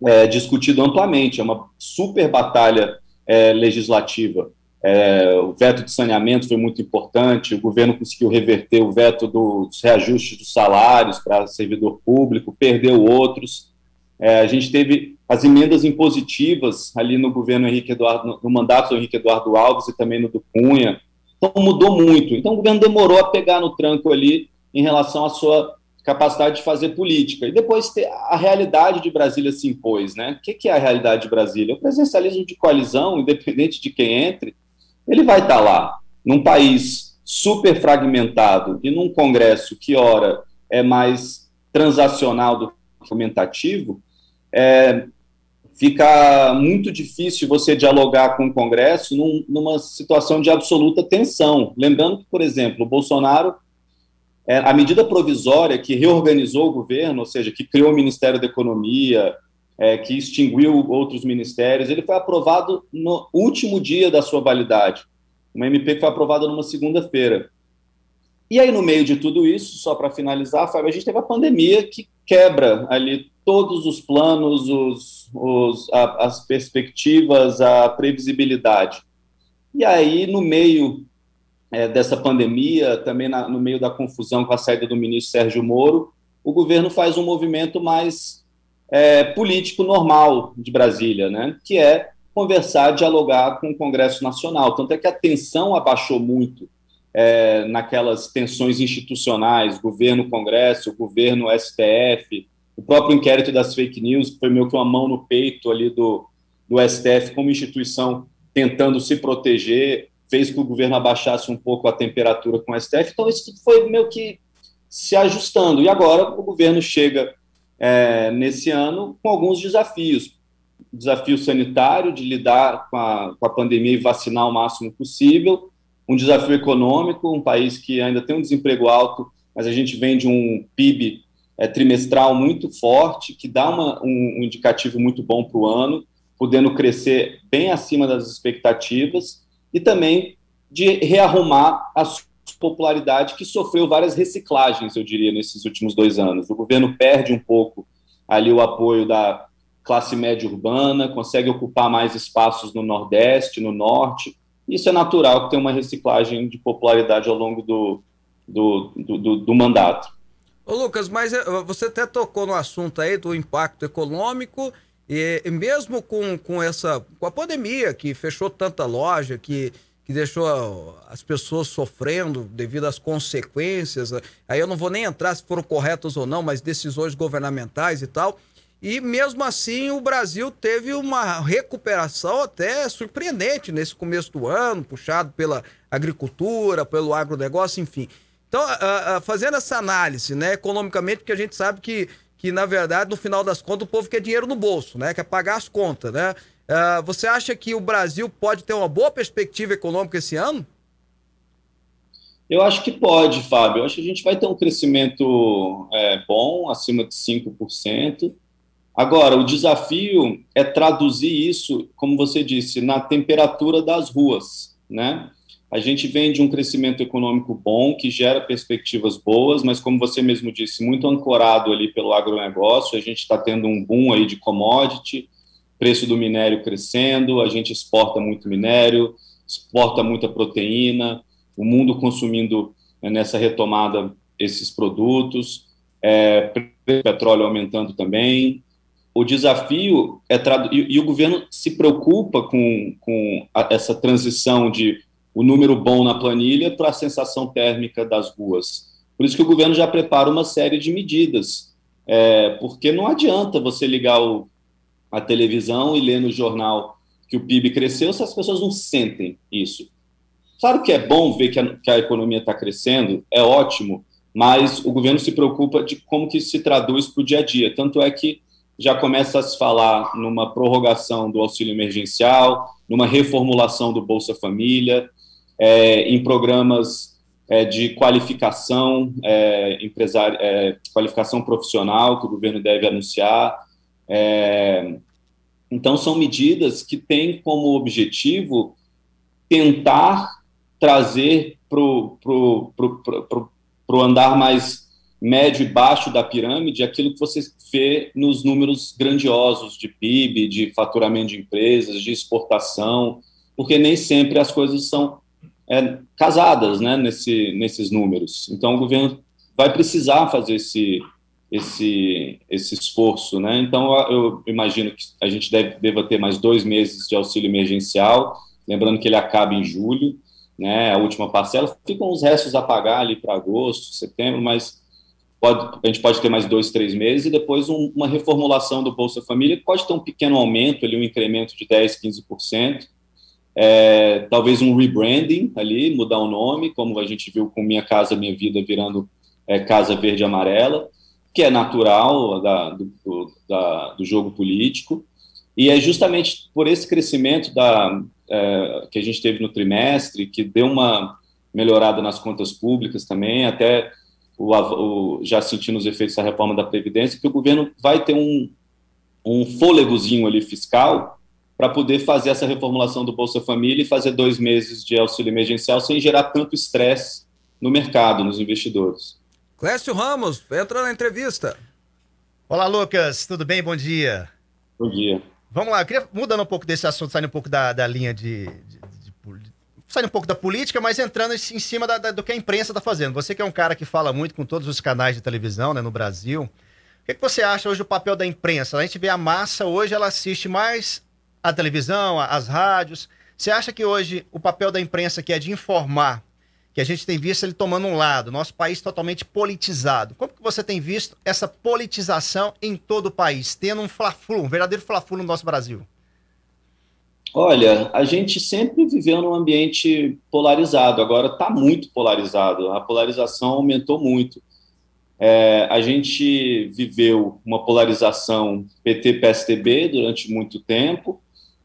é, discutido amplamente, é uma super batalha é, legislativa. É, o veto de saneamento foi muito importante, o governo conseguiu reverter o veto dos reajustes dos salários para servidor público, perdeu outros. É, a gente teve as emendas impositivas ali no governo Henrique Eduardo, no mandato do Henrique Eduardo Alves e também no do Cunha. Então mudou muito. Então o governo demorou a pegar no tranco ali em relação à sua capacidade de fazer política. E depois a realidade de Brasília se impôs, né? O que é a realidade de Brasília? O presencialismo de coalizão, independente de quem entre, ele vai estar lá, num país super fragmentado e num Congresso que, ora, é mais transacional do que argumentativo, é, fica muito difícil você dialogar com o Congresso num, numa situação de absoluta tensão. Lembrando que, por exemplo, o Bolsonaro, é, a medida provisória que reorganizou o governo, ou seja, que criou o Ministério da Economia, é, que extinguiu outros ministérios, ele foi aprovado no último dia da sua validade. Uma MP que foi aprovada numa segunda-feira. E aí, no meio de tudo isso, só para finalizar, Fábio, a gente teve a pandemia que quebra ali todos os planos, os, os, a, as perspectivas, a previsibilidade. E aí, no meio é, dessa pandemia, também na, no meio da confusão com a saída do ministro Sérgio Moro, o governo faz um movimento mais é, político normal de Brasília, né? que é conversar, dialogar com o Congresso Nacional. Tanto é que a tensão abaixou muito é, naquelas tensões institucionais, governo-Congresso, governo-STF, o próprio inquérito das fake news, que foi meio que uma mão no peito ali do, do STF como instituição tentando se proteger, fez que o governo abaixasse um pouco a temperatura com o STF, então isso foi meio que se ajustando. E agora o governo chega é, nesse ano com alguns desafios. Desafio sanitário, de lidar com a, com a pandemia e vacinar o máximo possível, um desafio econômico, um país que ainda tem um desemprego alto, mas a gente vem de um PIB é, trimestral muito forte, que dá uma, um, um indicativo muito bom para o ano, podendo crescer bem acima das expectativas, e também de rearrumar a popularidade que sofreu várias reciclagens, eu diria, nesses últimos dois anos. O governo perde um pouco ali o apoio da classe média urbana, consegue ocupar mais espaços no Nordeste, no Norte. Isso é natural que tenha uma reciclagem de popularidade ao longo do, do, do, do, do mandato. Ô Lucas, mas eh, você até tocou no assunto aí do impacto econômico e, mesmo com, com essa com a pandemia que fechou tanta loja, que, que deixou as pessoas sofrendo devido às consequências, aí eu não vou nem entrar se foram corretas ou não, mas decisões governamentais e tal. E mesmo assim o Brasil teve uma recuperação até surpreendente nesse começo do ano, puxado pela agricultura, pelo agronegócio, enfim. Então, fazendo essa análise, né, economicamente, porque a gente sabe que, que, na verdade, no final das contas, o povo quer dinheiro no bolso, né? Quer pagar as contas, né? Uh, você acha que o Brasil pode ter uma boa perspectiva econômica esse ano? Eu acho que pode, Fábio. Eu acho que a gente vai ter um crescimento é, bom, acima de 5%. Agora, o desafio é traduzir isso, como você disse, na temperatura das ruas, né? A gente vem de um crescimento econômico bom, que gera perspectivas boas, mas como você mesmo disse, muito ancorado ali pelo agronegócio. A gente está tendo um boom aí de commodity, preço do minério crescendo, a gente exporta muito minério, exporta muita proteína, o mundo consumindo né, nessa retomada esses produtos, é, petróleo aumentando também. O desafio é e, e, o governo se preocupa com, com a, essa transição de o número bom na planilha para a sensação térmica das ruas. Por isso que o governo já prepara uma série de medidas, é, porque não adianta você ligar o, a televisão e ler no jornal que o PIB cresceu se as pessoas não sentem isso. Claro que é bom ver que a, que a economia está crescendo, é ótimo, mas o governo se preocupa de como que isso se traduz para o dia a dia. Tanto é que já começa a se falar numa prorrogação do auxílio emergencial, numa reformulação do Bolsa Família, é, em programas é, de qualificação é, é, qualificação profissional que o governo deve anunciar. É, então, são medidas que têm como objetivo tentar trazer para o andar mais médio e baixo da pirâmide aquilo que você vê nos números grandiosos de PIB, de faturamento de empresas, de exportação, porque nem sempre as coisas são é, casadas né, nesse, nesses números. Então, o governo vai precisar fazer esse, esse, esse esforço. Né? Então, eu imagino que a gente deve, deva ter mais dois meses de auxílio emergencial, lembrando que ele acaba em julho, né, a última parcela. Ficam os restos a pagar ali para agosto, setembro, mas pode, a gente pode ter mais dois, três meses e depois um, uma reformulação do Bolsa Família, que pode ter um pequeno aumento, ali, um incremento de 10%, 15%, é, talvez um rebranding ali, mudar o nome, como a gente viu com Minha Casa Minha Vida virando é, Casa Verde Amarela, que é natural da, do, da, do, jogo político, e é justamente por esse crescimento da, é, que a gente teve no trimestre, que deu uma melhorada nas contas públicas também, até o, o, já sentindo os efeitos da reforma da Previdência, que o governo vai ter um, um fôlegozinho ali fiscal para poder fazer essa reformulação do Bolsa Família e fazer dois meses de auxílio emergencial sem gerar tanto estresse no mercado, nos investidores. Clécio Ramos, entra na entrevista. Olá, Lucas, tudo bem? Bom dia. Bom dia. Vamos lá, eu queria mudando um pouco desse assunto, saindo um pouco da, da linha de, saindo um pouco da política, mas entrando em cima da, da, do que a imprensa está fazendo. Você que é um cara que fala muito com todos os canais de televisão né, no Brasil, o que, que você acha hoje do papel da imprensa? A gente vê a massa hoje, ela assiste mais a televisão, as rádios. Você acha que hoje o papel da imprensa, que é de informar, que a gente tem visto ele tomando um lado, nosso país totalmente politizado. Como que você tem visto essa politização em todo o país, tendo um fla-flu, um verdadeiro fla-flu no nosso Brasil? Olha, a gente sempre viveu num ambiente polarizado, agora está muito polarizado, a polarização aumentou muito. É, a gente viveu uma polarização PT-PSDB durante muito tempo,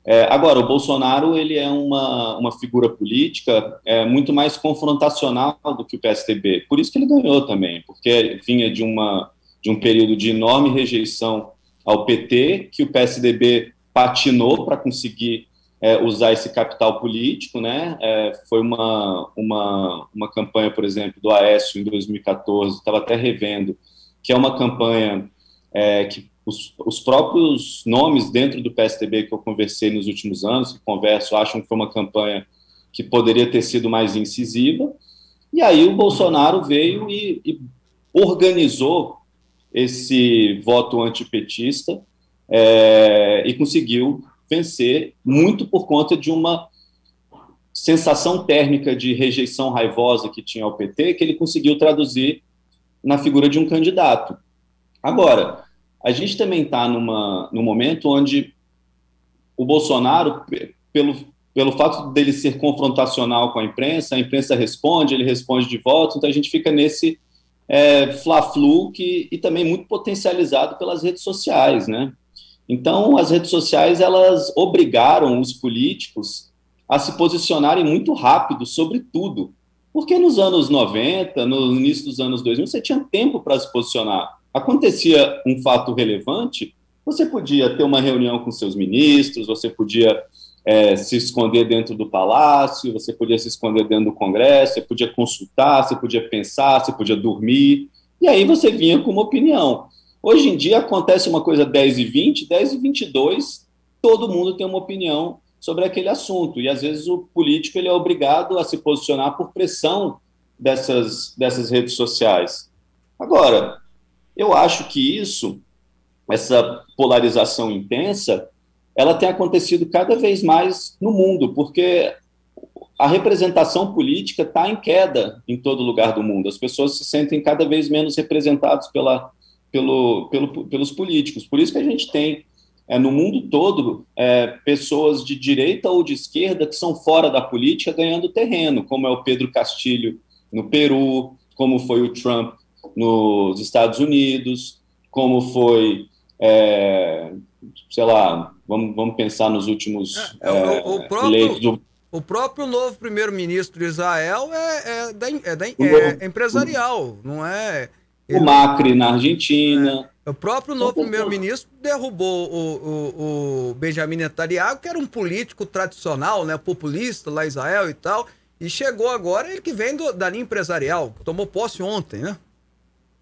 é, agora, o Bolsonaro ele é uma, uma figura política é, muito mais confrontacional do que o PSDB. Por isso que ele ganhou também, porque vinha de, uma, de um período de enorme rejeição ao PT, que o PSDB patinou para conseguir é, usar esse capital político. Né? É, foi uma, uma, uma campanha, por exemplo, do Aécio em 2014, estava até revendo, que é uma campanha é, que os, os, próprios nomes dentro do PSDB que eu conversei nos últimos anos, que converso, acham que foi uma campanha que poderia ter sido mais incisiva. E aí o Bolsonaro veio e, e organizou esse voto antipetista é, e conseguiu vencer muito por conta de uma sensação térmica de rejeição raivosa que tinha ao PT, que ele conseguiu traduzir na figura de um candidato. Agora, a gente também está num momento onde o Bolsonaro, pelo, pelo fato dele ser confrontacional com a imprensa, a imprensa responde, ele responde de volta, então a gente fica nesse é, fla-flu que, e também muito potencializado pelas redes sociais, né? Então, as redes sociais, elas obrigaram os políticos a se posicionarem muito rápido sobre tudo, porque nos anos 90, no início dos anos 2000, você tinha tempo para se posicionar. Acontecia um fato relevante, você podia ter uma reunião com seus ministros, você podia é, se esconder dentro do palácio, você podia se esconder dentro do Congresso, você podia consultar, você podia pensar, você podia dormir, e aí você vinha com uma opinião. Hoje em dia acontece uma coisa 10 e 20, 10 e 22, todo mundo tem uma opinião sobre aquele assunto, e às vezes o político ele é obrigado a se posicionar por pressão dessas, dessas redes sociais. Agora, eu acho que isso, essa polarização intensa, ela tem acontecido cada vez mais no mundo, porque a representação política está em queda em todo lugar do mundo. As pessoas se sentem cada vez menos representadas pela, pelo, pelo, pelos políticos. Por isso que a gente tem é, no mundo todo é, pessoas de direita ou de esquerda que são fora da política ganhando terreno, como é o Pedro Castilho no Peru, como foi o Trump nos Estados Unidos, como foi, é, sei lá, vamos, vamos pensar nos últimos é, é o, o, próprio, do... o próprio novo primeiro-ministro de Israel é, é, da, é, da, é empresarial, não é? Ele... O Macri na Argentina. É. O próprio novo primeiro-ministro derrubou o, o, o, Benjamin Netanyahu, que era um político tradicional, né, populista lá em Israel e tal, e chegou agora ele que vem do, da linha empresarial, tomou posse ontem, né?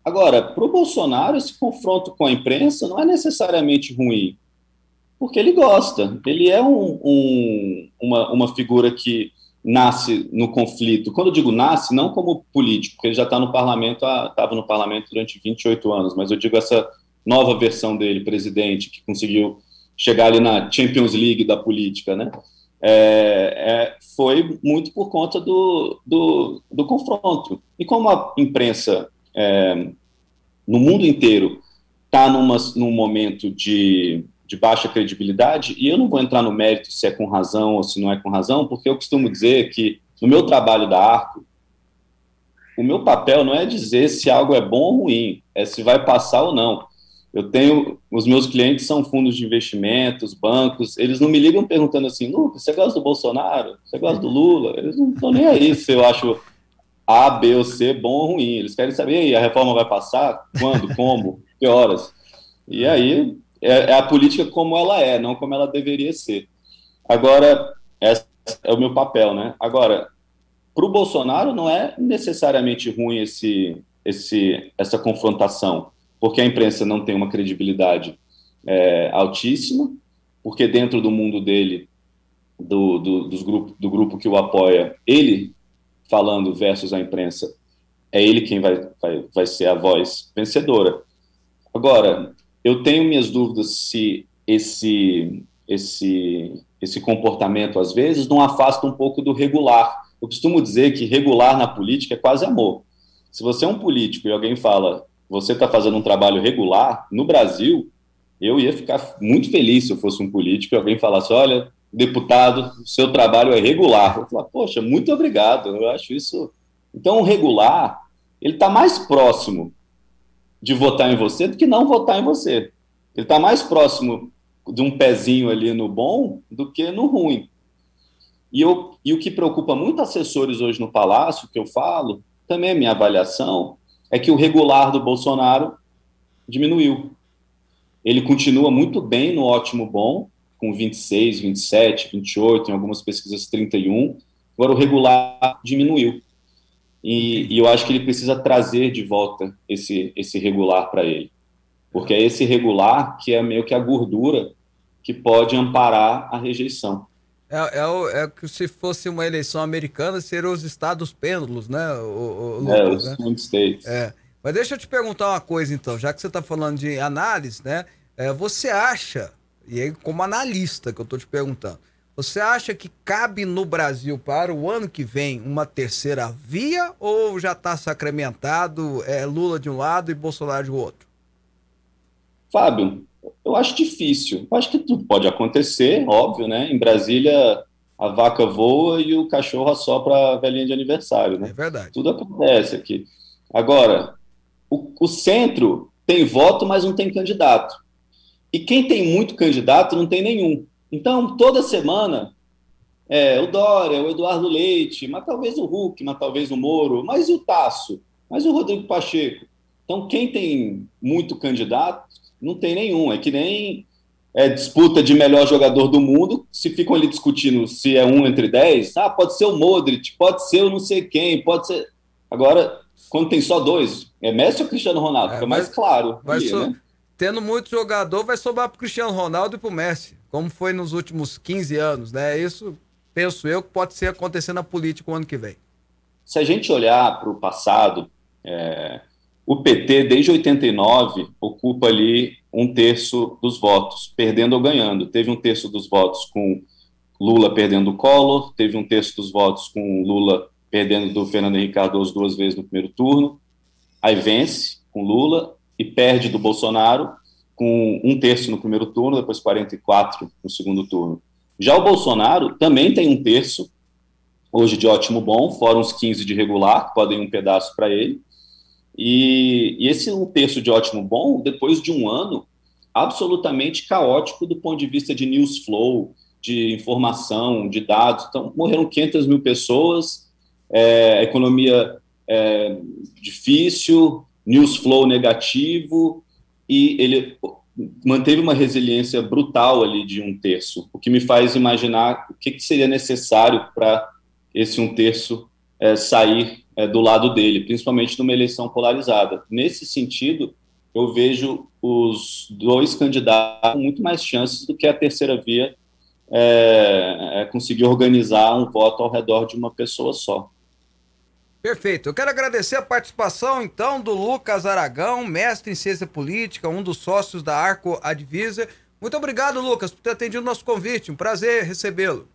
Agora, para o Bolsonaro, esse confronto com a imprensa não é necessariamente ruim, porque ele gosta. Ele é um, um, uma, uma figura que nasce no conflito. Quando eu digo nasce, não como político, porque ele já está no parlamento, estava no parlamento durante 28 anos, mas eu digo essa nova versão dele, presidente, que conseguiu chegar ali na Champions League da política, né? É, é, foi muito por conta do, do, do, confronto. E como a imprensa é, no mundo inteiro está num momento de, de baixa credibilidade, e eu não vou entrar no mérito se é com razão ou se não é com razão, porque eu costumo dizer que no meu trabalho da Arco, o meu papel não é dizer se algo é bom ou ruim, é se vai passar ou não. Eu tenho, os meus clientes são fundos de investimentos, bancos, eles não me ligam perguntando assim, Lucas, você gosta do Bolsonaro? Você gosta do Lula? Eles não estão nem aí se eu acho A, B ou C bom ou ruim. Eles querem saber, aí, a reforma vai passar? Quando? Como? Que horas? E aí, é, é a política como ela é, não como ela deveria ser. Agora, esse é o meu papel, né? Agora, para o Bolsonaro não é necessariamente ruim esse, esse, essa confrontação porque a imprensa não tem uma credibilidade é, altíssima, porque dentro do mundo dele, do, do, dos grupo, do grupo que o apoia, ele falando versus a imprensa, é ele quem vai, vai, vai ser a voz vencedora. Agora, eu tenho minhas dúvidas se esse, esse, esse comportamento, às vezes, não afasta um pouco do regular. Eu costumo dizer que regular na política é quase amor. Se você é um político e alguém fala você está fazendo um trabalho regular, no Brasil, eu ia ficar muito feliz se eu fosse um político e alguém falasse: olha, deputado, seu trabalho é regular. Eu falar, poxa, muito obrigado, eu acho isso. Então, o regular, ele está mais próximo de votar em você do que não votar em você. Ele está mais próximo de um pezinho ali no bom do que no ruim. E, eu, e o que preocupa muito assessores hoje no Palácio, que eu falo, também é minha avaliação, é que o regular do Bolsonaro diminuiu. Ele continua muito bem no ótimo bom, com 26, 27, 28, em algumas pesquisas 31. Agora o regular diminuiu. E, e eu acho que ele precisa trazer de volta esse, esse regular para ele. Porque é esse regular que é meio que a gordura que pode amparar a rejeição. É, é, é que se fosse uma eleição americana, seriam os estados pêndulos, né? O, o é, os né? states. É. Mas deixa eu te perguntar uma coisa, então, já que você está falando de análise, né? É, você acha, e aí como analista que eu estou te perguntando, você acha que cabe no Brasil para o ano que vem uma terceira via ou já está sacramentado é, Lula de um lado e Bolsonaro de outro? Fábio, eu acho difícil. Eu acho que tudo pode acontecer, óbvio, né? Em Brasília, a vaca voa e o cachorro assopra a velhinha de aniversário, né? É verdade. Tudo acontece aqui. Agora, o, o centro tem voto, mas não tem candidato. E quem tem muito candidato não tem nenhum. Então, toda semana, é, o Dória, o Eduardo Leite, mas talvez o Huck, mas talvez o Moro, mas e o Tasso, mas o Rodrigo Pacheco. Então, quem tem muito candidato não tem nenhum. É que nem é, disputa de melhor jogador do mundo, se ficam ali discutindo se é um entre dez, ah, pode ser o Modric, pode ser o não sei quem, pode ser. Agora, quando tem só dois, é Messi ou Cristiano Ronaldo? É, Fica mais claro. Vai ali, so... né? Tendo muito jogador, vai sobrar para o Cristiano Ronaldo e para o Messi, como foi nos últimos 15 anos, né? Isso, penso eu, que pode ser acontecendo na política o ano que vem. Se a gente olhar para o passado, é, o PT, desde 89, ocupa ali um terço dos votos, perdendo ou ganhando. Teve um terço dos votos com Lula perdendo o Collor, teve um terço dos votos com Lula perdendo do Fernando Henrique Cardoso duas vezes no primeiro turno, aí vence com Lula e perde do Bolsonaro, com um terço no primeiro turno, depois 44 no segundo turno. Já o Bolsonaro também tem um terço, hoje de ótimo bom, fora uns 15 de regular, que podem um pedaço para ele. E, e, esse um terço de ótimo bom, depois de um ano absolutamente caótico do ponto de vista de news flow, de informação, de dados. Então, morreram 500 mil pessoas, é, economia é, difícil, news flow negativo, e ele manteve uma resiliência brutal ali de um terço, o que me faz imaginar o que, que seria necessário para esse um terço é, sair é, do lado dele, principalmente numa eleição polarizada. Nesse sentido, eu vejo os dois candidatos com muito mais chances do que a terceira via é, é conseguir organizar um voto ao redor de uma pessoa só. Perfeito. Eu quero agradecer a participação, então, do Lucas Aragão, mestre em ciência política, um dos sócios da Arco Advisor. Muito obrigado, Lucas, por ter atendido o nosso convite. Um prazer recebê-lo.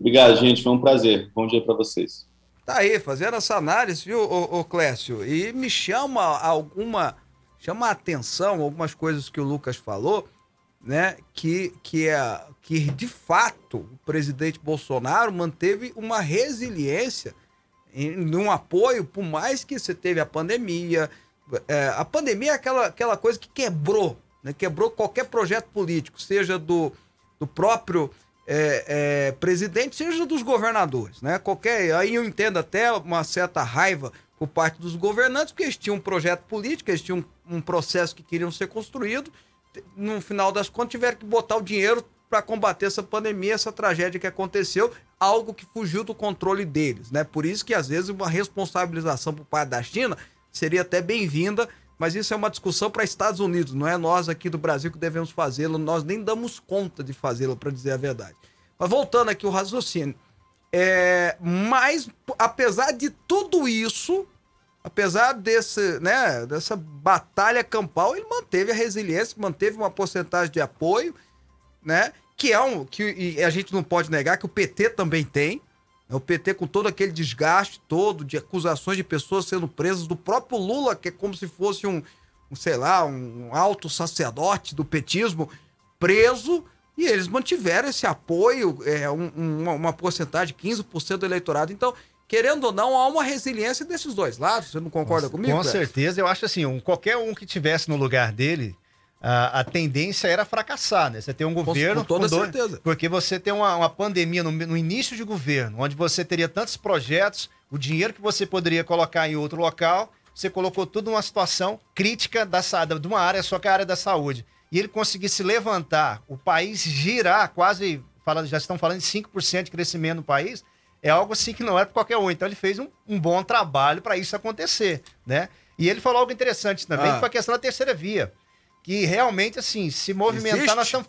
Obrigado, gente. Foi um prazer. Bom dia para vocês. Tá aí, fazendo essa análise, viu, ô, ô, Clécio? E me chama alguma. Chama a atenção algumas coisas que o Lucas falou, né? Que, que, é, que de fato o presidente Bolsonaro manteve uma resiliência num apoio, por mais que você teve a pandemia. É, a pandemia é aquela, aquela coisa que quebrou, né? quebrou qualquer projeto político, seja do, do próprio é, é, presidente, seja dos governadores. Né? Qualquer, aí eu entendo até uma certa raiva por parte dos governantes, porque eles tinham um projeto político, eles tinham um, um processo que queriam ser construído. No final das contas, tiveram que botar o dinheiro para combater essa pandemia, essa tragédia que aconteceu, algo que fugiu do controle deles, né? Por isso que às vezes uma responsabilização por parte da China seria até bem-vinda, mas isso é uma discussão para Estados Unidos, não é nós aqui do Brasil que devemos fazê-lo, nós nem damos conta de fazê-lo, para dizer a verdade. Mas voltando aqui o raciocínio, é, mas apesar de tudo isso, apesar desse, né, dessa batalha campal, ele manteve a resiliência, manteve uma porcentagem de apoio, né? Que é um. que a gente não pode negar que o PT também tem. Né, o PT, com todo aquele desgaste todo de acusações de pessoas sendo presas, do próprio Lula, que é como se fosse um, um sei lá, um alto sacerdote do petismo, preso, e eles mantiveram esse apoio, é, um, uma, uma porcentagem de 15% do eleitorado. Então, querendo ou não, há uma resiliência desses dois lados. Você não concorda com, comigo? Com certeza. Eu acho assim, um, qualquer um que tivesse no lugar dele a, a, tendência era fracassar, né? Você tem um governo. Com toda com dois, certeza. Porque você tem uma, uma pandemia no, no, início de governo, onde você teria tantos projetos, o dinheiro que você poderia colocar em outro local, você colocou tudo numa situação crítica da, de uma área, só que é a área da saúde. E ele conseguir se levantar, o país girar, quase, falando, já estão falando de 5% de crescimento no país, é algo assim que não é para qualquer um. Então ele fez um, um bom trabalho para isso acontecer, né? E ele falou algo interessante também, ah. que foi a questão da terceira via que realmente, assim, se movimentar, Existe? nós estamos.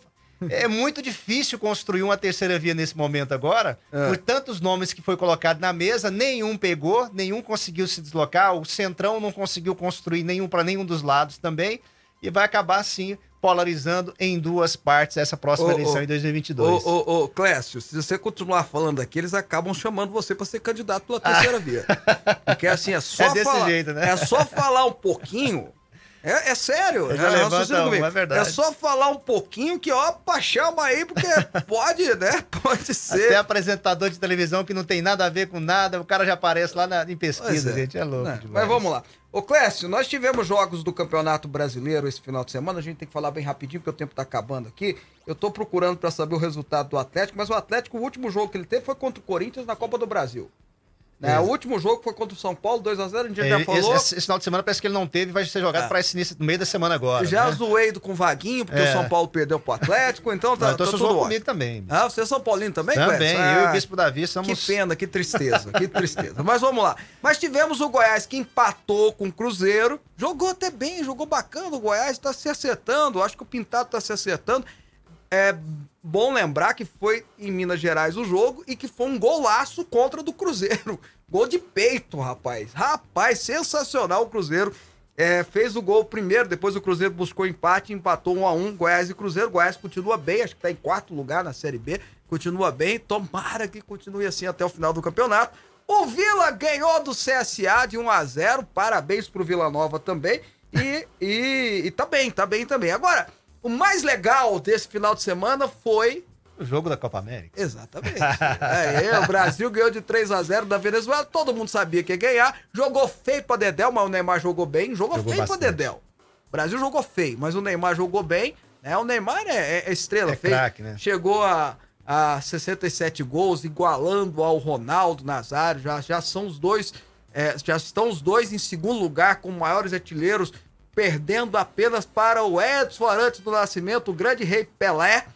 É muito difícil construir uma terceira via nesse momento agora, é. por tantos nomes que foi colocado na mesa, nenhum pegou, nenhum conseguiu se deslocar, o Centrão não conseguiu construir nenhum para nenhum dos lados também, e vai acabar assim polarizando em duas partes essa próxima ô, eleição ô, em 2022. Ô, ô, ô, Clécio, se você continuar falando aqui, eles acabam chamando você para ser candidato pela terceira ah. via. Porque assim, é só é desse falar, jeito, né? É só falar um pouquinho é, é sério. É, levanta um, é verdade. É só falar um pouquinho que, opa, chama aí, porque pode, né? Pode ser. Até apresentador de televisão que não tem nada a ver com nada, o cara já aparece lá na, em pesquisa, é. gente. É louco é. Mas vamos lá. Ô, Clécio, nós tivemos jogos do Campeonato Brasileiro esse final de semana. A gente tem que falar bem rapidinho, porque o tempo tá acabando aqui. Eu tô procurando para saber o resultado do Atlético, mas o Atlético, o último jogo que ele teve foi contra o Corinthians na Copa do Brasil. É, o último jogo foi contra o São Paulo, 2x0, a, gente é, já falou. Esse, esse, final de semana parece que ele não teve, vai ser jogado é. para esse início, no meio da semana agora. Já né? zoei com o Vaguinho, porque é. o São Paulo perdeu pro Atlético, então tá, não, então tá tudo ótimo. comigo também. Ah, você é São Paulino também, Também, ah, eu e o Bispo Davi somos... Que pena, que tristeza, que tristeza. Mas vamos lá. Mas tivemos o Goiás que empatou com o Cruzeiro, jogou até bem, jogou bacana, o Goiás tá se acertando, acho que o Pintado tá se acertando. É bom lembrar que foi em Minas Gerais o jogo e que foi um golaço contra do Cruzeiro. Gol de peito, rapaz. Rapaz, sensacional o Cruzeiro. É, fez o gol primeiro, depois o Cruzeiro buscou empate, empatou 1 um a 1 um, Goiás e Cruzeiro. Goiás continua bem, acho que está em quarto lugar na Série B. Continua bem, tomara que continue assim até o final do campeonato. O Vila ganhou do CSA de 1 a 0 Parabéns pro Vila Nova também. E, e, e tá bem, tá bem também. Agora, o mais legal desse final de semana foi o jogo da Copa América. Exatamente. é, o Brasil ganhou de 3 a 0 da Venezuela, todo mundo sabia que ia ganhar. Jogou feio pra Dedéu, mas o Neymar jogou bem. Jogou, jogou feio bastante. pra Dedéu. O Brasil jogou feio, mas o Neymar jogou bem. Né? O Neymar é, é estrela. É craque, né? Chegou a, a 67 gols, igualando ao Ronaldo Nazário. Já, já são os dois. É, já estão os dois em segundo lugar com maiores artilheiros, perdendo apenas para o Edson Arantes do Nascimento, o grande rei Pelé.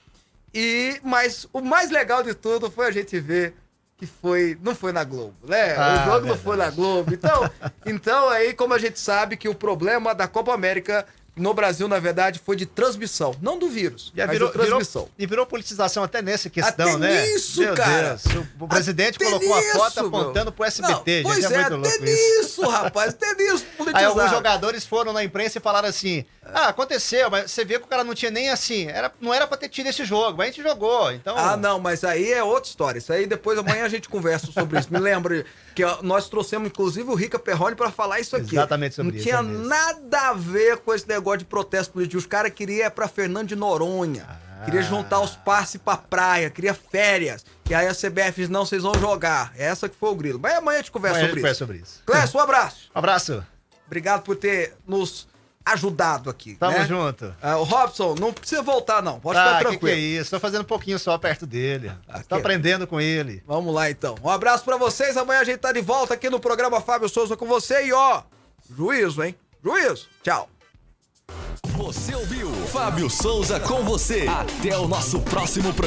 E, mas o mais legal de tudo foi a gente ver que foi, não foi na Globo, né? Ah, o jogo verdade. não foi na Globo. Então, então aí, como a gente sabe que o problema da Copa América no Brasil, na verdade, foi de transmissão, não do vírus, Já virou, transmissão. Virou, e virou politização até nessa questão, até né? Isso, Meu cara. Deus, o presidente até colocou nisso, a foto apontando meu. pro SBT. Não, pois é, é muito até nisso, rapaz, até nisso, Aí alguns jogadores foram na imprensa e falaram assim, ah, aconteceu, mas você vê que o cara não tinha nem assim, era, não era pra ter tido esse jogo, mas a gente jogou, então... Ah, não, mas aí é outra história, isso aí depois amanhã a gente conversa sobre isso. Me lembra que nós trouxemos, inclusive, o Rica Perrone para falar isso aqui. Exatamente sobre não isso. Não tinha nada a ver com esse negócio de protesto político. Os caras queriam ir pra Fernando de Noronha. Ah. Queria juntar os passes pra praia, queria férias. E aí a CBF diz, não, vocês vão jogar. Essa que foi o grilo. Mas amanhã a gente conversa, amanhã sobre, a gente isso. sobre isso. Clécio, um abraço. Um abraço. Obrigado por ter nos ajudado aqui. Tamo né? junto. Uh, o Robson, não precisa voltar, não. Pode ah, ficar tranquilo. Que, que é isso? Tô fazendo um pouquinho só perto dele. Aqui. Tô aprendendo com ele. Vamos lá, então. Um abraço para vocês. Amanhã a gente tá de volta aqui no programa Fábio Souza com você. E ó, juízo, hein? Juízo. Tchau. Você ouviu Fábio Souza com você. Até o nosso próximo programa.